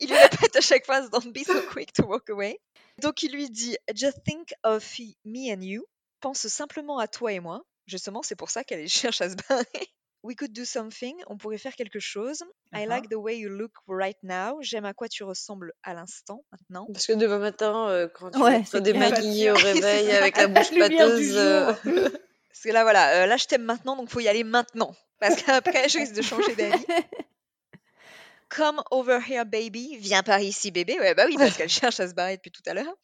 il lui répète à chaque phrase Don't be so quick to walk away. Donc il lui dit Just think of me and you. pense simplement à toi et moi. Justement, c'est pour ça qu'elle cherche à se barrer. We could do something. On pourrait faire quelque chose. I like the way you look right now. J'aime à quoi tu ressembles à l'instant, maintenant. Parce que demain matin, euh, quand tu Ouais, clair. démaquillée au réveil avec la bouche pâteuse, euh. Parce que là, voilà, euh, là, je t'aime maintenant, donc faut y aller maintenant. Parce qu'après, je risque de changer d'avis. Come over here, baby. Viens par ici, bébé. Ouais, bah oui, parce qu'elle cherche à se barrer depuis tout à l'heure.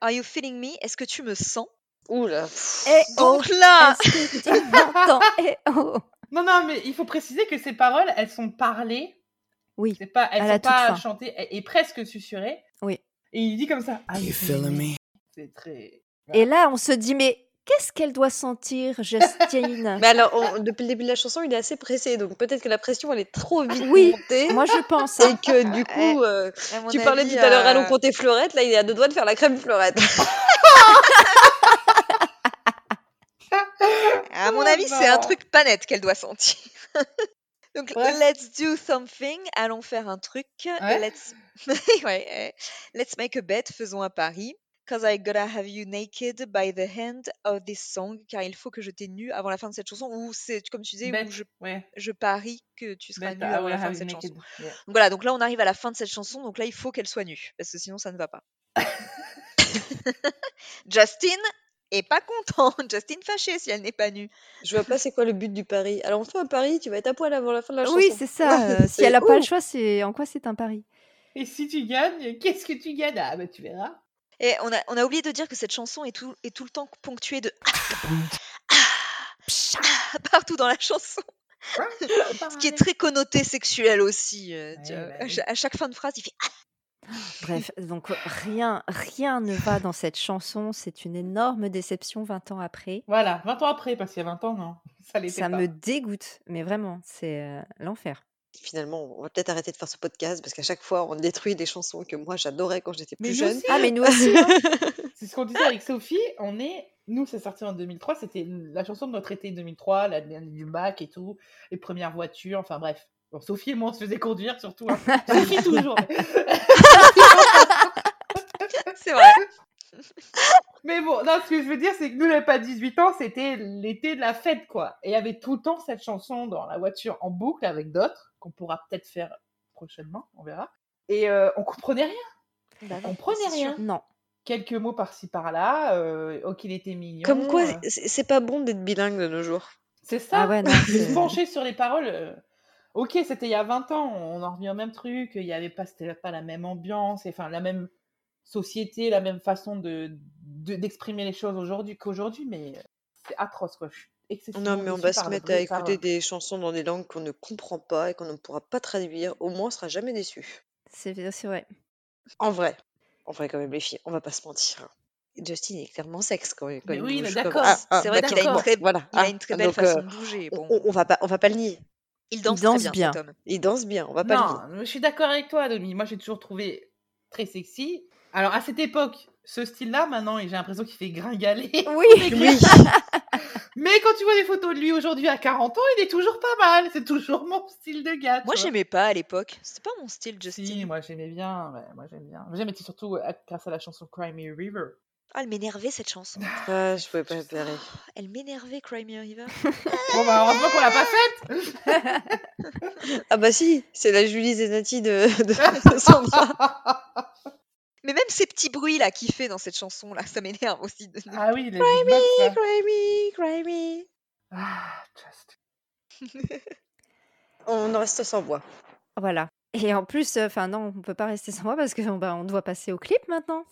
Are you feeling me? Est-ce que tu me sens? Oula. Oh, Donc là, est-ce que tu m'entends Eh oh. Non, non, mais il faut préciser que ces paroles, elles sont parlées. Oui, C'est pas, elles à sont la pas fin. chantées et, et presque susurrées. Oui. Et il dit comme ça. Ah, You feeling me? C'est très. Et là, on se dit, mais qu'est-ce qu'elle doit sentir, Justine? Mais alors, on- depuis le début de la chanson, il est assez pressé, donc peut-être que la pression, elle est trop vite Oui, montée. Moi, je pense. Et hein. que du coup, euh, tu parlais avis, tout à l'heure, allons euh, compter fleurette, là il est à deux doigts de faire la crème fleurette. À mon Oh avis, c'est un truc pas net qu'elle doit sentir. Donc, let's do something. Allons faire un truc. Ouais. Let's... ouais, let's make a bet. Faisons un pari. Cause I gotta have you naked by the end of this song. Car il faut que je t'ai nu avant la fin de cette chanson. Ou c'est, comme tu disais, où je, Ouais. je parie que tu seras nu avant la fin de cette naked. chanson. Yeah. Donc voilà, donc là on arrive à la fin de cette chanson, donc là il faut qu'elle soit nue, parce que sinon ça ne va pas. Justin est pas content, Justin fâché si elle n'est pas nue. Je vois pas c'est quoi le but du pari? Alors on fait un pari, tu vas être à poil avant la fin de la chanson. Oui, c'est ça. euh, si elle n'a pas le choix, c'est en quoi c'est un pari? Et si tu gagnes, qu'est-ce que tu gagnes? Ah, bah tu verras. Et on a, on a oublié de dire que cette chanson est tout, est tout le temps ponctuée de partout dans la chanson, ce qui est très connoté sexuel aussi. euh, tu Ouais, vois. bah à, oui. cha- à chaque fin de phrase, il fait Bref, donc rien, rien ne va dans cette chanson. C'est une énorme déception 20 ans après. Voilà, 20 ans après, parce qu'il y a 20 ans, non. Ça l'était Ça pas. me dégoûte, mais vraiment, c'est euh, l'enfer. Finalement, on va peut-être arrêter de faire ce podcast parce qu'à chaque fois, on détruit des chansons que moi j'adorais quand j'étais plus jeune. aussi, Ah, mais nous aussi, hein. C'est ce qu'on disait avec Sophie. On est, nous, c'est sorti en 2003. C'était la chanson de notre été 2003, la l'année du bac et tout, les premières voitures. Enfin bref. Bon, Sophie et moi, on se faisait conduire surtout. hein. Sophie toujours. mais- c'est vrai. Mais bon, non, ce que je veux dire, c'est que nous, on n'avait pas 18 ans, c'était l'été de la fête, quoi. Et il y avait tout le temps cette chanson dans la voiture en boucle avec d'autres, qu'on pourra peut-être faire prochainement, on verra. Et euh, on comprenait rien. Bah On comprenait sûr. rien. Non. Quelques mots par-ci par-là. Euh, oh, qu'il était mignon. Comme quoi, euh, c'est pas bon d'être bilingue de nos jours. C'est ça. Ah ouais, non. se pencher sur les paroles. Euh, Ok, c'était il y a 20 ans, on en revient au même truc, il y avait pas, c'était pas la même ambiance, et, enfin la même société, la même façon de de- d'exprimer les choses aujourd'hui qu'aujourd'hui, mais c'est atroce quoi. Je suis excessivement Non, mais on va se mettre à écouter des chansons dans des langues qu'on ne comprend pas et qu'on ne pourra pas traduire. Au moins, on sera jamais déçu. C'est c'est vrai. En vrai. En vrai, quand même, les filles, on va pas se mentir. Justin est clairement sexe quand, quand Mais il oui, bouge mais comme- d'accord. Ah, ah, C'est vrai qu'il a une d'accord. très, Voilà. il a Ah, une très belle donc, façon euh, de bouger. on, Bon, on- on va pas, on va pas le nier. Il danse, danse très bien. bien, cet homme. Il danse bien, on va pas le nier. Non, je suis d'accord avec toi, Domi. Moi, j'ai toujours trouvé très sexy. Alors, à cette époque, ce style-là, maintenant, j'ai l'impression qu'il fait gringaler. Oui. Oui. Mais quand tu vois des photos de lui aujourd'hui à 40 ans, il est toujours pas mal. C'est toujours mon style de gars. Moi, j'aimais pas à l'époque. C'était pas mon style, Justin. Si, moi j'aimais bien. ouais, moi j'aime bien. J'aimais surtout euh, grâce à la chanson Cry Me a River. Ah, elle m'énervait cette chanson. Ah, je pouvais pas le faire. Elle m'énervait, Cry Me a River. Bon, bah heureusement qu'on l'a pas faite. Ah bah si, c'est la Julie Zenati de, de Sandra. Mais même ces petits bruits là qu'il fait dans cette chanson là, ça m'énerve aussi. de- ah oui, les. Cry me, cry me. Ah, just. On en reste sans voix. Voilà. Et en plus, enfin non, on peut pas rester sans moi parce que bah, on doit passer au clip maintenant.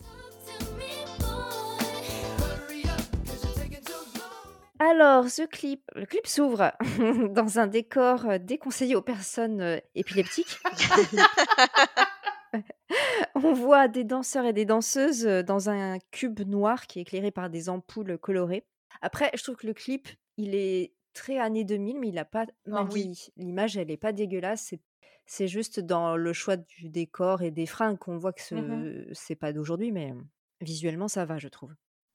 Alors, ce clip, le clip s'ouvre dans un décor déconseillé aux personnes épileptiques. On voit des danseurs et des danseuses dans un cube noir qui est éclairé par des ampoules colorées. Après, je trouve que le clip, il est très années 2000, mais il n'a pas mal Ah oui. L'image, elle est pas dégueulasse. C'est, c'est juste dans le choix du décor et des fringues qu'on voit que ce, Mhm. c'est pas d'aujourd'hui, mais visuellement, ça va, je trouve.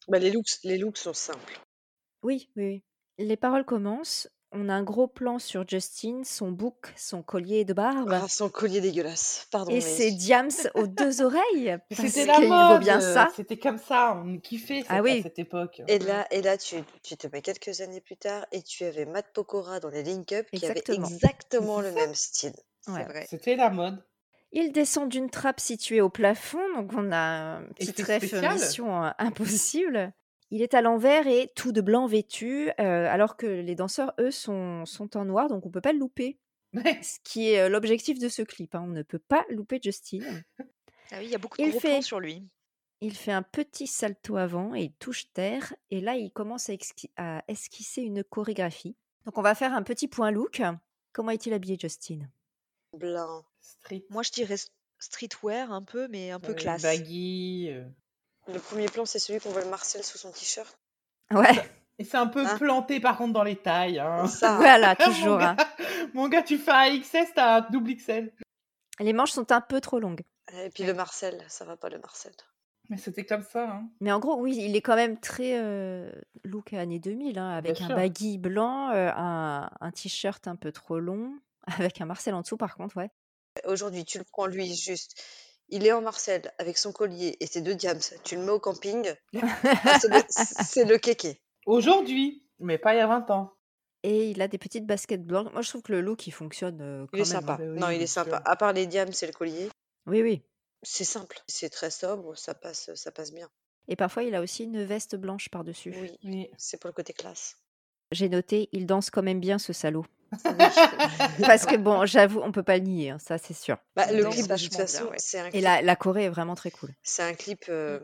Bah, les looks, les looks sont simples. Oui, oui, oui. Les paroles commencent. on a un gros plan sur Justin, son bouc, son collier de barbe. Ah, son collier dégueulasse. Pardon, Et mais ses diams aux deux oreilles. C'était la mode. vaut bien ça. C'était comme ça. On kiffait cette, Ah oui. à cette époque. Et là, et là tu, tu te mets quelques années plus tard et tu avais Matt Pokora dans les Link Up qui avait Exactement. le même style. Ouais. C'était la mode. Il descend d'une trappe située au plafond, donc on a un petit spécial. mission euh, impossible. Il est à l'envers et tout de blanc vêtu, euh, alors que les danseurs, eux, sont, sont en noir, donc on peut pas le louper. Ouais. Ce qui est euh, l'objectif de ce clip. hein, On ne peut pas louper Justin. Ah oui, il y a beaucoup de Il gros fait- plans sur lui. Il fait un petit salto avant et il touche terre. Et là, il commence à, esquisser une chorégraphie. Donc, on va faire un petit point look. Comment est-il habillé, Justin? Blanc. Street. Moi, je dirais streetwear un peu, mais un peu euh, classe. Baggy. euh. Le premier plan, c'est celui qu'on voit le Marcel sous son t-shirt. Ouais, Et c'est un peu Hein planté par contre dans les tailles. hein. Ça. voilà, Mon toujours. hein. gars, mon gars, tu fais un XS, t'as un double XL. Les manches sont un peu trop longues. Et puis le Marcel, ça va pas le Marcel. Mais c'était comme ça. Hein. Mais en gros, oui, il est quand même très euh, look années 2000, hein, avec un sûr. baggy blanc, euh, un, un t-shirt un peu trop long, avec un Marcel en dessous, par contre, ouais. Aujourd'hui, tu le prends lui juste. Il est en Marcel avec son collier et ses deux diams. Tu le mets au camping. Ah, c'est le, le kéké. Aujourd'hui, mais pas il y a 20 ans. Et il a des petites baskets blanches. Moi, je trouve que le look, il fonctionne euh, quand Il est même. sympa. hein. Bah oui, non, il est sympa. À part les diams et le collier, Oui, oui. c'est simple. C'est très sobre, ça passe, ça passe bien. Et parfois, il a aussi une veste blanche par-dessus. Oui, Oui. c'est pour le côté classe. J'ai noté, il danse quand même bien, ce salaud. Parce que bon, j'avoue, on peut pas le nier, hein, ça c'est sûr. Bah, le danse clip, de toute bien, façon, ouais. c'est un Et la, la Corée est vraiment très cool. c'est un clip euh,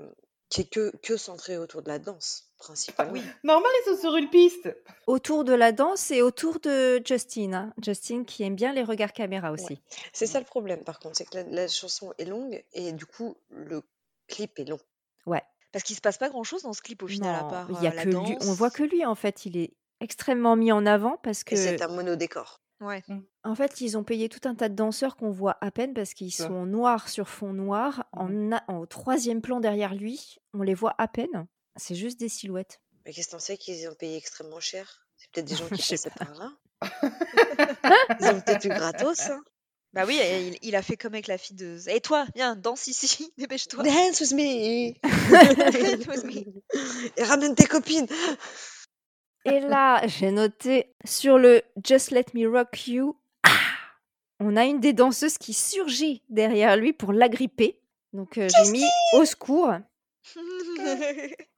qui est que, que centré autour de la danse, principalement. Oui. Normal, ils sont sur une piste. Autour de la danse et autour de Justin. hein. Justin qui aime bien les regards caméra aussi. C'est ça le problème, par contre, c'est que la, la chanson est longue et du coup, le clip est long. Ouais. Parce qu'il se passe pas grand chose dans ce clip au final, à part il y a euh, la que lui. On danse. voit que lui en fait. Il est extrêmement mis en avant parce que c'est un monodécor. Ouais. en fait ils ont payé tout un tas de danseurs qu'on voit à peine parce qu'ils sont noirs sur fond noir. En, a- en troisième plan derrière lui, on les voit à peine. C'est juste des silhouettes. Mais qu'est-ce que t'en sais qu'ils ont payé extrêmement cher? C'est peut-être des gens qui passaient pas. par là. Ils ont peut-être eu gratos. Hein. Bah oui, il a fait comme avec la fille de. Et toi, viens, danse ici, dépêche-toi. Dance with me Dance with me. Et ramène tes copines Et là, j'ai noté sur le Just Let Me Rock You, ah, on a une des danseuses qui surgit derrière lui pour l'agripper. Donc euh, j'ai mis au secours.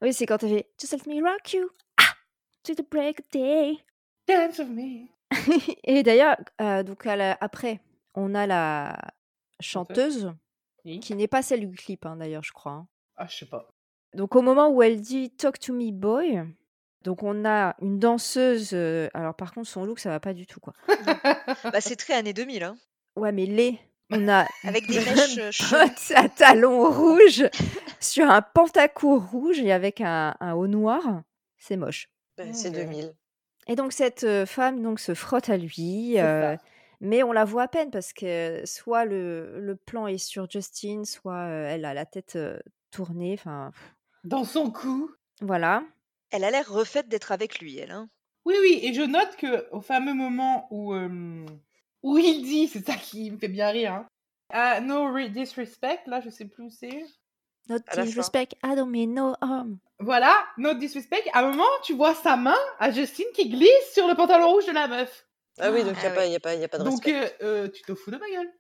Oui, c'est quand elle fait Just Let Me Rock You, ah, to the break of day. Dance with me. Et d'ailleurs, euh, donc à la- après, on a la chanteuse Oui. qui n'est pas celle du clip, hein, d'ailleurs, je crois. hein. Ah, je sais pas. Donc au moment où elle dit Talk to me boy, donc on a une danseuse. euh, alors par contre, son look, ça va pas du tout, quoi. bah c'est très années 2000, hein. Ouais, mais les. On a Avec des mèches euh, à talons rouges sur un pantacourt rouge et avec un, un haut noir. C'est moche. Ben, Mmh, C'est ben. 2000. Et donc cette euh, femme donc se frotte à lui, euh, mais on la voit à peine parce que soit le, le plan est sur Justin, soit euh, elle a la tête euh, tournée. Enfin, Dans son cou. voilà. Elle a l'air refaite d'être avec lui, elle. Hein. Oui, oui, et je note que au fameux moment où, euh, où il dit, c'est ça qui me fait bien rire, hein, ah, no re- disrespect, là, je sais plus où c'est. Fin. disrespect, I don't mean no harm. Voilà, no disrespect. À un moment, tu vois sa main à Justine qui glisse sur le pantalon rouge de la meuf. Ah oui, donc il Ah n'y a, pas- y a, pas- y a pas de Donc, respect. euh, euh, tu te fous de ma gueule.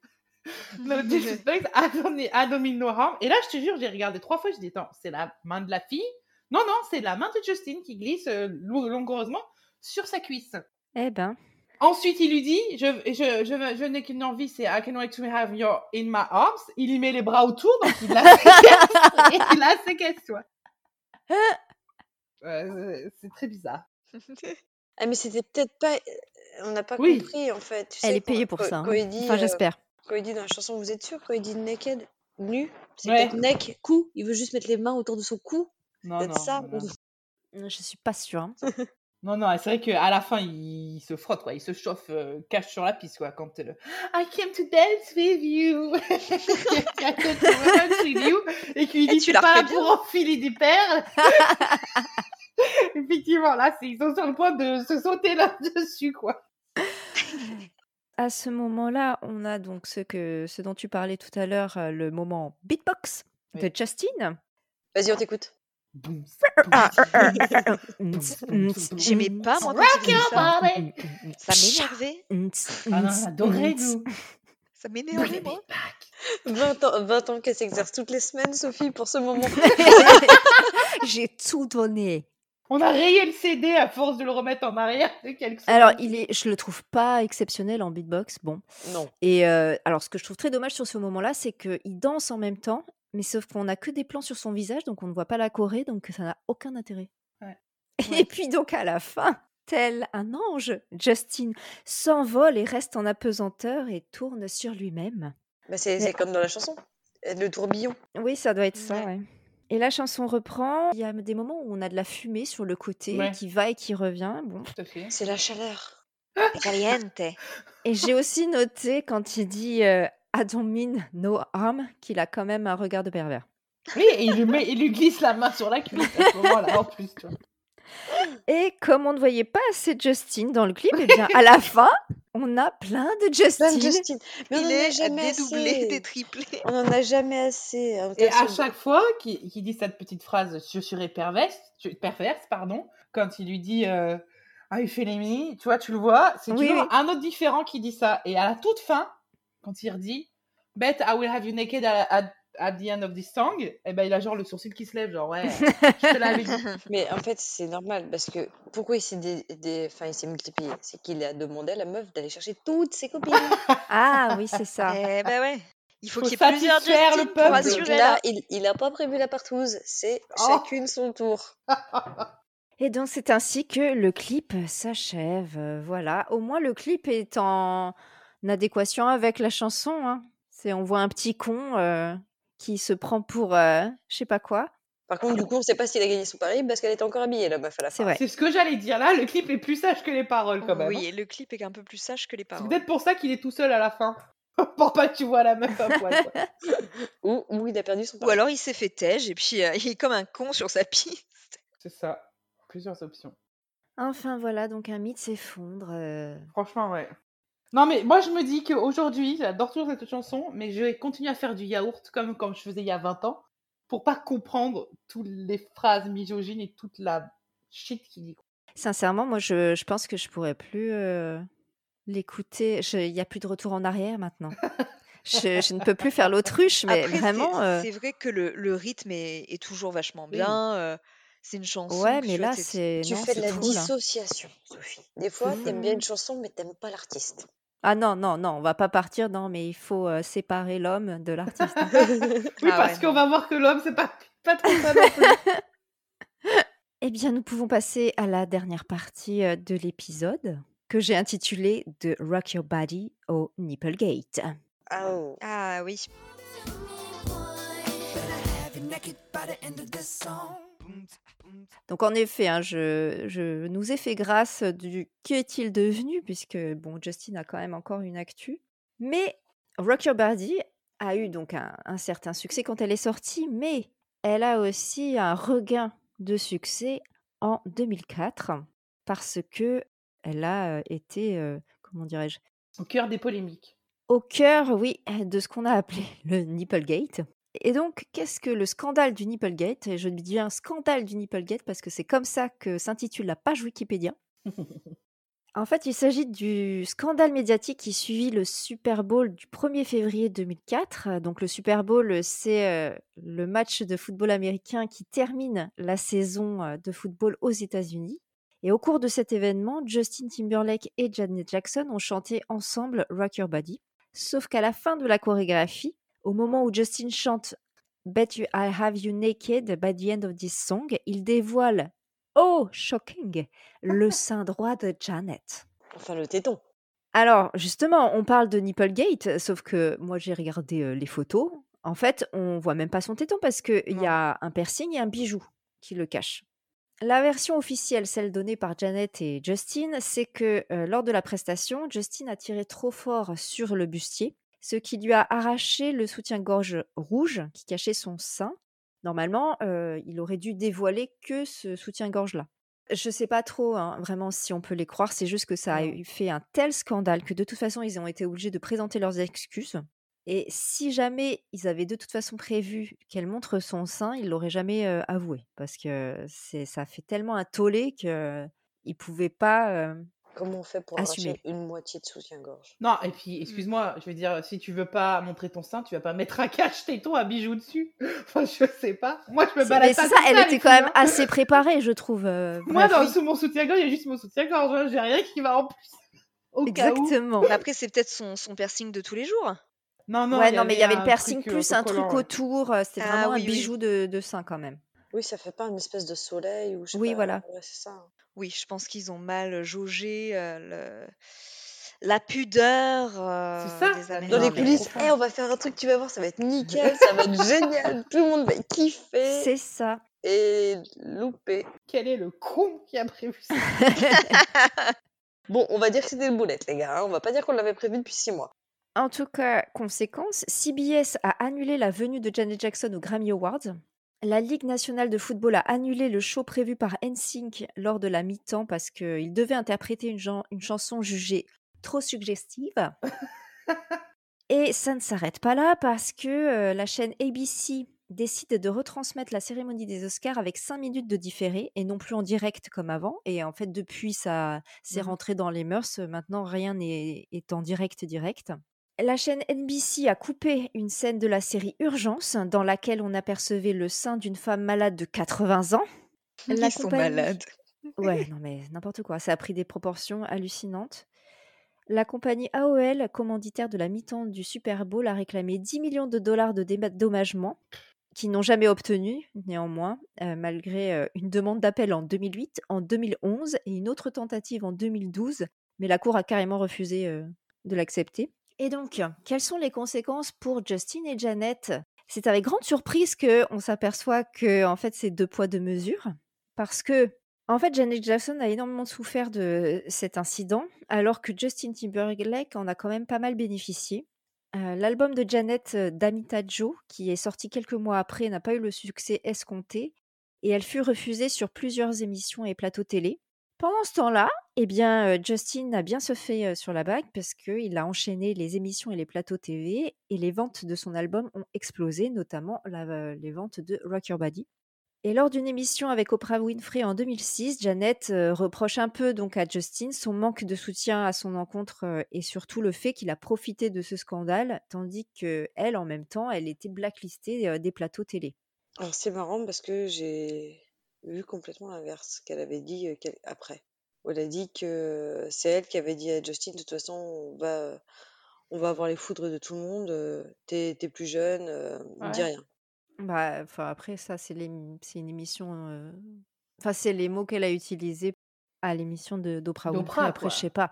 No disrespect, I don't, need- I don't mean no harm. Et là, je te jure, j'ai regardé trois fois, je dis, attends, c'est la main de la fille Non, non, c'est la main de Justine qui glisse euh, langoureusement sur sa cuisse. Eh ben, Ensuite, il lui dit, je, je, je, je n'ai qu'une envie, c'est I can wait to have you in my arms. Il y met les bras autour, donc il la séquestre. et il la séquestre, tu vois. Ouais, c'est- c'est très bizarre. Ah, mais c'était peut-être pas. On n'a pas Oui. compris en fait. Tu elle sais, est payée pour ça. hein. Quand il dit, Enfin, euh, j'espère. quand il dit dans la chanson, vous êtes sûr Quand il dit naked, nu, c'est Ouais. peut-être neck, cou. Il veut juste mettre les mains autour de son cou. Non, non, ça. Je suis pas sûre. hein. Non, non, c'est vrai qu'à la fin, il se frotte, quoi. Il se chauffe, euh, cache sur la piste, quoi. Quand euh, I came to dance with you. I came to dance with you. Et qu'il dit, tu c'est la pas là pour enfiler des perles. Effectivement, là, ils sont sur le point de se sauter là-dessus, quoi. À ce moment-là, on a donc ce, que, ce dont tu parlais tout à l'heure, euh, le moment beatbox de Oui. Justin. Vas-y, on t'écoute. J'aimais pas, moi, ça. body. Ça m'énervait. Ah nous. Ça m'énervait, moi. 20 ans, 20 ans qu'elle s'exerce toutes les semaines, Sophie, pour ce moment. J'ai tout donné. On a rayé le CD à force de le remettre en arrière de Alors, il est, je le trouve pas exceptionnel en beatbox. Bon. Non. Et euh, alors, ce que je trouve très dommage sur ce moment-là, c'est qu'il danse en même temps, mais sauf qu'on n'a que des plans sur son visage, donc on ne voit pas la Corée, donc ça n'a aucun intérêt. Ouais. Et puis donc à la fin, tel un ange, Justin s'envole et reste en apesanteur et tourne sur lui-même. Bah, c'est Mais- c'est comme dans la chanson. Le tourbillon. Oui, ça doit être ça, Ouais. ouais. Et la chanson reprend. Il y a des moments où on a de la fumée sur le côté Ouais. qui va et qui revient. Bon. C'est la chaleur. Caliente. Et j'ai aussi noté quand il dit euh, I don't mean no harm qu'il a quand même un regard de pervers. Oui, et il lui, met, il lui glisse la main sur la cuisse à ce moment-là, en plus. Tu vois. Et comme on ne voyait pas assez Justin dans le clip, eh bien à la fin, on a plein de Justin. Plein de Justin. Mais on Il a est jamais dédoublé, assez. détriplé. On en a jamais assez. hein, Et à chaque fois qu'il dit cette petite phrase, je serai perverse, perverse, pardon, quand il lui dit euh, Ah, il fait les mini, tu vois, tu le vois, c'est Oui, toujours oui. un autre différent qui dit ça. Et à la toute fin, quand il redit Bet I will have you naked at, at- at the end of this song, et ben il a genre le sourcil qui se lève, genre ouais, je te l'avais dit. Mais en fait, c'est normal parce que pourquoi il s'est dé- dé- enfin, il s'est multiplié? C'est qu'il a demandé à la meuf d'aller chercher toutes ses copines. Ah oui, c'est ça. Eh ben ouais. Il faut, Faut qu'il y ait plusieurs Justin le peuple. Là, la... il, il a pas prévu la partouze. C'est Oh. chacune son tour. Et donc c'est ainsi que le clip s'achève. Voilà. Au moins le clip est en adéquation avec la chanson. hein. C'est on voit un petit con euh, qui se prend pour euh, je sais pas quoi. Par contre, du coup, on sait pas s'il a gagné son pari parce qu'elle était encore habillée, la meuf, à la C'est fin. C'est ce que j'allais dire là, le clip est plus sage que les paroles quand même. Oui, hein. et le clip est un peu plus sage que les C'est paroles. peut-être pour ça qu'il est tout seul à la fin. pour pas que tu vois la meuf à poil. Ou, ou il a perdu son Ou pari. alors il s'est fait tège et puis euh, il est comme un con sur sa piste. C'est ça. Plusieurs options. Enfin voilà, donc un mythe s'effondre. euh. Franchement, ouais. Non, mais moi, je me dis qu'aujourd'hui, j'adore toujours cette chanson, mais je vais continuer à faire du yaourt comme, comme je faisais il y a 20 ans, pour pas comprendre toutes les phrases misogynes et toute la shit qu'il dit. Sincèrement, moi je, je pense que je pourrais plus euh, l'écouter. Il n'y a plus de retour en arrière maintenant. je, je ne peux plus faire l'autruche, mais Après, c'est- vraiment. euh, c'est vrai que le, le rythme est, est toujours vachement bien. euh, c'est une chanson. Ouais, mais tu là c'est Tu non, fais de la trop là. dissociation, Sophie. Des fois, t'aimes bien une chanson, mais t'aimes pas l'artiste. Ah non, non, non, on va pas partir. Non, mais il faut euh, séparer l'homme de l'artiste. hein. Oui, Ah parce ouais, qu'on va voir que l'homme, c'est pas, pas trop ça non plus. Eh bien, nous pouvons passer à la dernière partie euh, de l'épisode que j'ai intitulée de Rock Your Body au Nipplegate. Ah, oh. Ah oui. Donc en effet, hein, je, je nous ai fait grâce du qu'est-il devenu, puisque bon, Justin a quand même encore une actu. Mais Rock Your Body a eu donc un, un certain succès quand elle est sortie, mais elle a aussi un regain de succès en 2004 parce que elle a euh, été, euh, comment dirais-je, Au cœur des polémiques. au cœur, oui, de ce qu'on a appelé le Nipplegate. Et donc, qu'est-ce que le scandale du Nipplegate? Et je dis un scandale du Nipplegate parce que c'est comme ça que s'intitule la page Wikipédia. En fait, il s'agit du scandale médiatique qui suivit le Super Bowl du 1er février 2004. Donc, le Super Bowl, c'est euh, le match de football américain qui termine la saison euh, de football aux États-Unis. Et au cours de cet événement, Justin Timberlake et Janet Jackson ont chanté ensemble Rock Your Body. Sauf qu'à la fin de la chorégraphie, au moment où Justin chante Bet you I have you naked by the end of this song, il dévoile, oh shocking, le sein droit de Janet. Enfin, le téton. Alors, justement, on parle de Nipplegate, sauf que moi j'ai regardé euh, les photos. En fait, on voit même pas son téton parce qu'il y a un piercing et un bijou qui le cachent. La version officielle, celle donnée par Janet et Justin, c'est que euh, lors de la prestation, Justin a tiré trop fort sur le bustier, ce qui lui a arraché le soutien-gorge rouge qui cachait son sein. Normalement, heu, il aurait dû dévoiler que ce soutien-gorge-là. Je sais pas trop, hein, vraiment si on peut les croire, c'est juste que ça a fait un tel scandale que de toute façon, ils ont été obligés de présenter leurs excuses et si jamais ils avaient de toute façon prévu qu'elle montre son sein, ils l'auraient jamais, heu, avoué parce que c'est ça fait tellement un tollé qu'ils pouvaient pas, heu, Comment on fait pour assumer. arracher une moitié de soutien-gorge? Non, et puis, Mmh. excuse-moi, je veux dire, si tu veux pas montrer ton sein, tu vas pas mettre un cache-téton à bijoux dessus. Enfin, je sais pas. Moi, je me balade mais pas c'est ça, elle était quand même hein. assez préparée, je trouve, heu, Moi, dans sous mon soutien-gorge, il y a juste mon soutien-gorge, hein, j'ai rien qui va en plus, au cas où. Exactement. Mais après, c'est peut-être son, son piercing de tous les jours. Non, non, Ouais, non, mais il y avait le piercing truc, heu, plus un truc autour, heu, c'était Ah vraiment un oui. bijou de de sein quand même. Oui, ça fait pas une espèce de soleil ou je sais Oui, pas. voilà. Ouais, c'est ça. hein. Oui, je pense qu'ils ont mal jaugé euh, le... la pudeur C'est euh, ça, des la Dans les mais- coulisses. Eh, on va faire un truc, tu vas voir, ça va être nickel, ça va être génial, tout le monde va kiffer C'est ça. et louper. Quel est le con qui a prévu ça? Bon, on va dire que c'était une boulette, les gars. hein, On va pas dire qu'on l'avait prévu depuis six mois. En tout cas, conséquence, CBS a annulé la venue de Janet Jackson aux Grammy Awards. La Ligue nationale de football a annulé le show prévu par NSYNC lors de la mi-temps parce qu'il devait interpréter une, chanson jugée trop suggestive. Et ça ne s'arrête pas là parce que euh, la chaîne ABC décide de retransmettre la cérémonie des Oscars avec 5 minutes de différé et non plus en direct comme avant. Et en fait, depuis, ça c'est Mhm. rentré dans les mœurs. Maintenant, rien n'est est en direct direct. La chaîne NBC a coupé une scène de la série Urgence dans laquelle on apercevait le sein d'une femme malade de 80 ans. La Ils sont compagnie- malades. Ouais, non mais n'importe quoi. Ça a pris des proportions hallucinantes. La compagnie AOL, commanditaire de la mi-temps du Super Bowl, a réclamé 10 millions de dollars de dédommagement qu'ils n'ont jamais obtenu, néanmoins, euh, malgré euh, une demande d'appel en 2008, en 2011 et une autre tentative en 2012, mais la Cour a carrément refusé euh, de l'accepter. Et donc, quelles sont les conséquences pour Justin et Janet? C'est avec grande surprise que on s'aperçoit que en fait c'est deux poids deux mesures, parce que en fait Janet Jackson a énormément souffert de cet incident, alors que Justin Timberlake en a quand même pas mal bénéficié. Euh, L'album de Janet euh, Damita Joe, qui est sorti quelques mois après, n'a pas eu le succès escompté et elle fut refusée sur plusieurs émissions et plateaux télé. Pendant ce temps-là, eh bien, Justin a bien se fait sur la bague parce qu'il a enchaîné les émissions et les plateaux TV et les ventes de son album ont explosé, notamment les ventes de Rock Your Body. Et lors d'une émission avec Oprah Winfrey en 2006, Janet reproche un peu donc à Justin son manque de soutien à son encontre et surtout le fait qu'il a profité de ce scandale, tandis que elle, en même temps, elle était blacklistée des plateaux télé. Alors c'est marrant parce que j'ai vu complètement l'inverse qu'elle avait dit euh, qu'elle- après. Elle a dit que c'est elle qui avait dit à Justin, de toute façon, on va, on va avoir les foudres de tout le monde, euh, t'es t'es plus jeune, euh, dis Ouais. rien. Bah, enfin après ça c'est l'ém- c'est une émission, euh, enfin c'est les mots qu'elle a utilisés à l'émission de d'Oprah Winfrey. D'Oprah, Après quoi. je sais pas,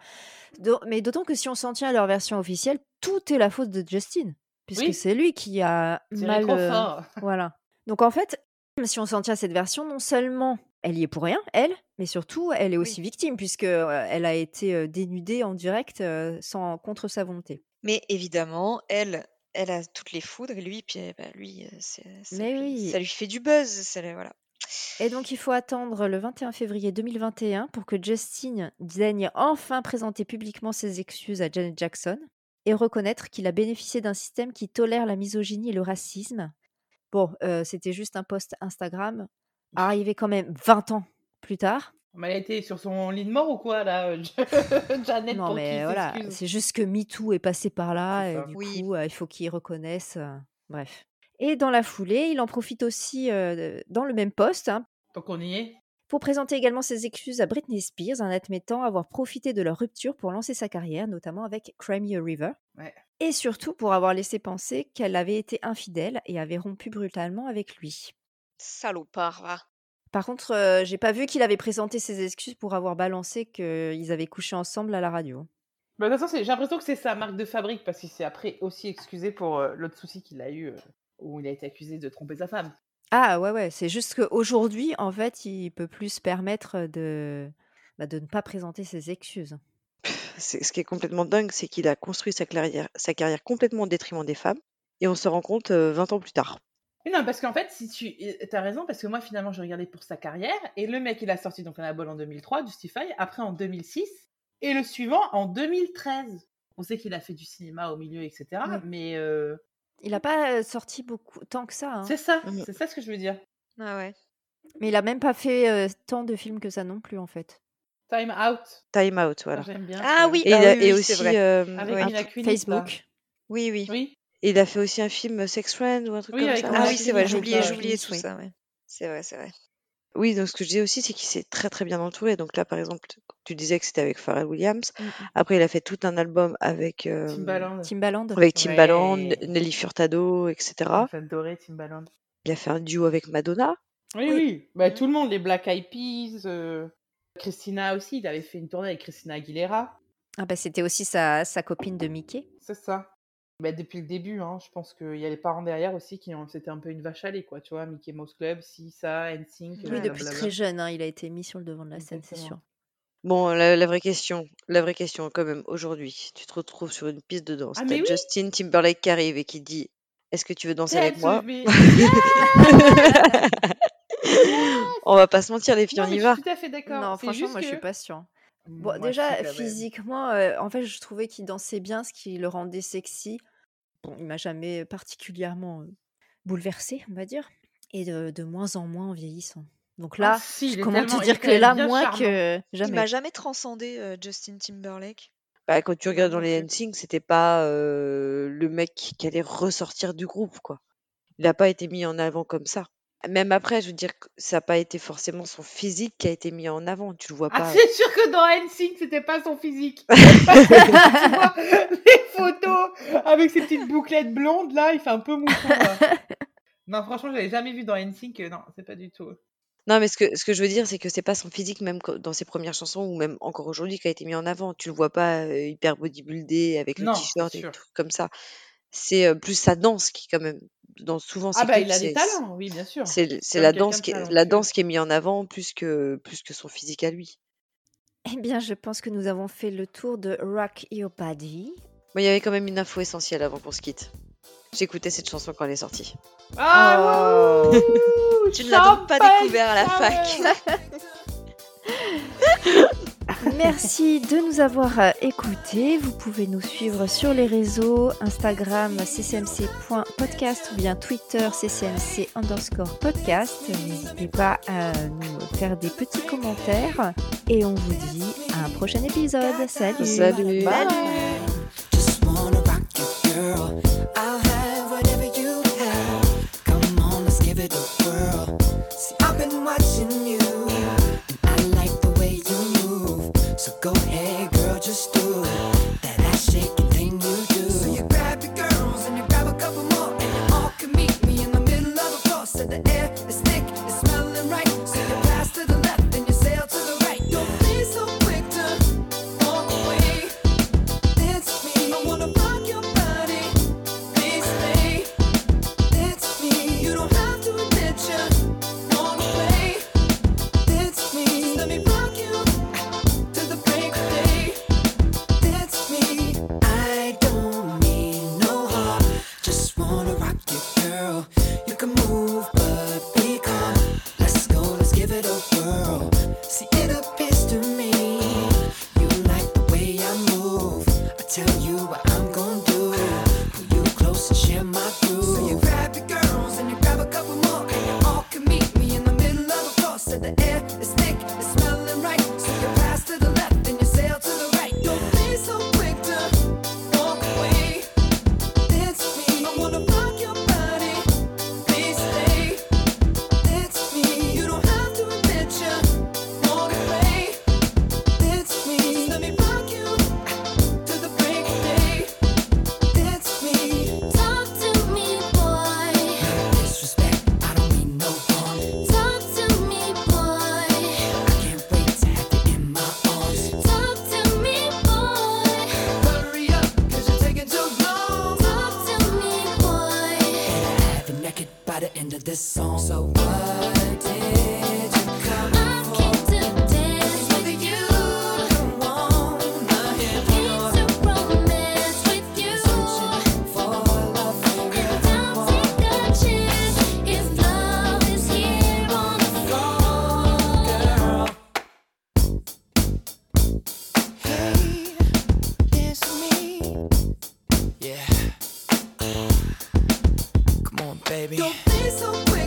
mais d'autant que si on s'en tient à leur version officielle, tout est la faute de Justin, puisque Oui. c'est lui qui a mal, euh, voilà. Donc en fait, si on s'en tient à cette version, non seulement elle y est pour rien, elle, mais surtout elle est aussi Oui. victime puisque elle a été dénudée en direct sans contre sa volonté. Mais évidemment, elle, elle a toutes les foudres et lui, puis eh ben, ça, Mais lui, oui. ça lui fait du buzz. ça voilà. Et donc, il faut attendre le 21 février 2021 pour que Justin daigne enfin présenter publiquement ses excuses à Janet Jackson et reconnaître qu'il a bénéficié d'un système qui tolère la misogynie et le racisme. Bon, euh, c'était juste un post Instagram, arrivé quand même 20 ans plus tard. Mais elle a été sur son lit de mort ou quoi, là, euh, Janet, non, mais voilà, c'est juste que MeToo est passé par là et du Oui. coup, euh, il faut qu'il reconnaisse. euh, bref. Et dans la foulée, il en profite aussi dans le même post hein, Donc on y est? pour présenter également ses excuses à Britney Spears en admettant avoir profité de leur rupture pour lancer sa carrière, notamment avec Crimea River. Ouais. Et surtout pour avoir laissé penser qu'elle avait été infidèle et avait rompu brutalement avec lui. Salopard, va. Par contre, euh, j'ai pas vu qu'il avait présenté ses excuses pour avoir balancé qu'ils avaient couché ensemble à la radio. Bah, de toute façon, c'est- j'ai l'impression que c'est sa marque de fabrique parce qu'il s'est après aussi excusé pour euh, l'autre souci qu'il a eu euh, où il a été accusé de tromper sa femme. Ah ouais, ouais, c'est juste qu'aujourd'hui, en fait, il peut plus se permettre de, bah, de ne pas présenter ses excuses. C'est- Ce qui est complètement dingue, c'est qu'il a construit sa carrière, sa carrière complètement au détriment des femmes et on se rend compte euh, 20 ans plus tard. Non, parce qu'en fait, si tu as raison, parce que moi, finalement, je regardais pour sa carrière, et le mec, il a sorti donc un en 2003, Justify, après en 2006, et le suivant en 2013. On sait qu'il a fait du cinéma au milieu, etc. Oui. Mais euh, Il a pas sorti beaucoup, tant que ça. hein. c'est ça, Mhm. c'est ça ce que je veux dire. Ah ouais. Mais il a même pas fait euh, tant de films que ça non plus, en fait. Time Out, Time Out, voilà. j'aime bien. Ah oui, Et, ah oui, et oui, c'est aussi, vrai. euh, Avec ouais. Mila Kunis, là. Facebook. Oui, oui. Il a fait aussi un film Sex Friend ou un truc Oui, comme ça. Ah oui, c'est vrai, j'oubliais, euh, j'oubliais tout ça, ouais. C'est vrai, c'est vrai. Oui, donc ce que je disais aussi, c'est qu'il s'est très très bien entouré. Donc là, par exemple, tu disais que c'était avec Pharrell Williams. Mm, mm. Après, il a fait tout un album avec, euh, Timbaland. Timbaland. avec Timbaland, Ouais. Nelly Furtado, etc. J'adorais Timbaland. Il a fait un duo avec Madonna. Oui, Oui. oui. Bah, Mhm. tout le monde, les Black Eyed Peas, euh, Christina aussi, il avait fait une tournée avec Christina Aguilera. Ah bah c'était aussi sa, sa copine de Mickey. C'est ça. Bah, depuis le début, hein, je pense qu'il y a les parents derrière aussi qui ont. C'était un peu une vache à lait, quoi, tu vois. Mickey Mouse Club, si, ça, NSYNC. Oui, euh, depuis blablabla. très jeune, hein, il a été mis sur le devant de la scène, c'est sûr. Bon, la, la vraie question, la vraie question quand même, aujourd'hui, tu te retrouves sur une piste de danse. Ah, T'as oui. Justin Timberlake qui arrive et qui dit Est-ce que tu veux danser avec Dance moi? with me. On va pas se mentir, les filles, Non, on y je va. suis tout à fait d'accord. Non, franchement, juste moi je suis que- pas sûre. Moi, Bon, si, déjà, physiquement, euh, en fait, je trouvais qu'il dansait bien, ce qui le rendait sexy. Bon, il m'a jamais particulièrement euh, bouleversée, on va dire. Et de, de moins en moins en vieillissant. Donc Ah, là, si, il est comment te il dire est que là, moins charmant. que Il m'a jamais transcendé euh, Justin Timberlake. Bah, quand tu regardes dans les. NSYNC, c'était pas euh, le mec qui allait ressortir du groupe, quoi. Il a pas été mis en avant comme ça. Même après, je veux dire, que ça n'a pas été forcément son physique qui a été mis en avant. Tu le vois Ah, pas. c'est sûr que dans NSYNC, c'était pas son physique. Tu vois les photos avec ses petites bouclettes blondes, là, il fait un peu mouton, là. Non, franchement, je l'avais jamais vu dans NSYNC. euh, Non, c'est pas du tout. Non, mais ce que, ce que je veux dire, c'est que c'est pas son physique, même dans ses premières chansons, ou même encore aujourd'hui, qui a été mis en avant. Tu le vois pas euh, hyper bodybuildé avec le Non, t-shirt et sûr. tout comme ça. C'est euh, plus sa danse qui, quand même, dans souvent Ah ses bah, clips, il a des c'est talents, oui, bien sûr. c'est la danse qui est, la danse qui est mise en avant plus que plus que son physique à lui. Eh bien, je pense que nous avons fait le tour de Rock Your Body. Mais il y avait quand même une info essentielle avant qu'on se quitte. J'écoutais cette chanson quand elle est sortie. Ah, Oh. Tu ne l'as donc pas découvert à la fac. Merci de nous avoir euh, écoutés. Vous pouvez nous suivre sur les réseaux Instagram ccmc.podcast ou bien Twitter ccmc underscore podcast. N'hésitez pas à nous faire des petits commentaires et on vous dit à un prochain épisode. Salut. Salut. Bye. baby. Don't be so quick.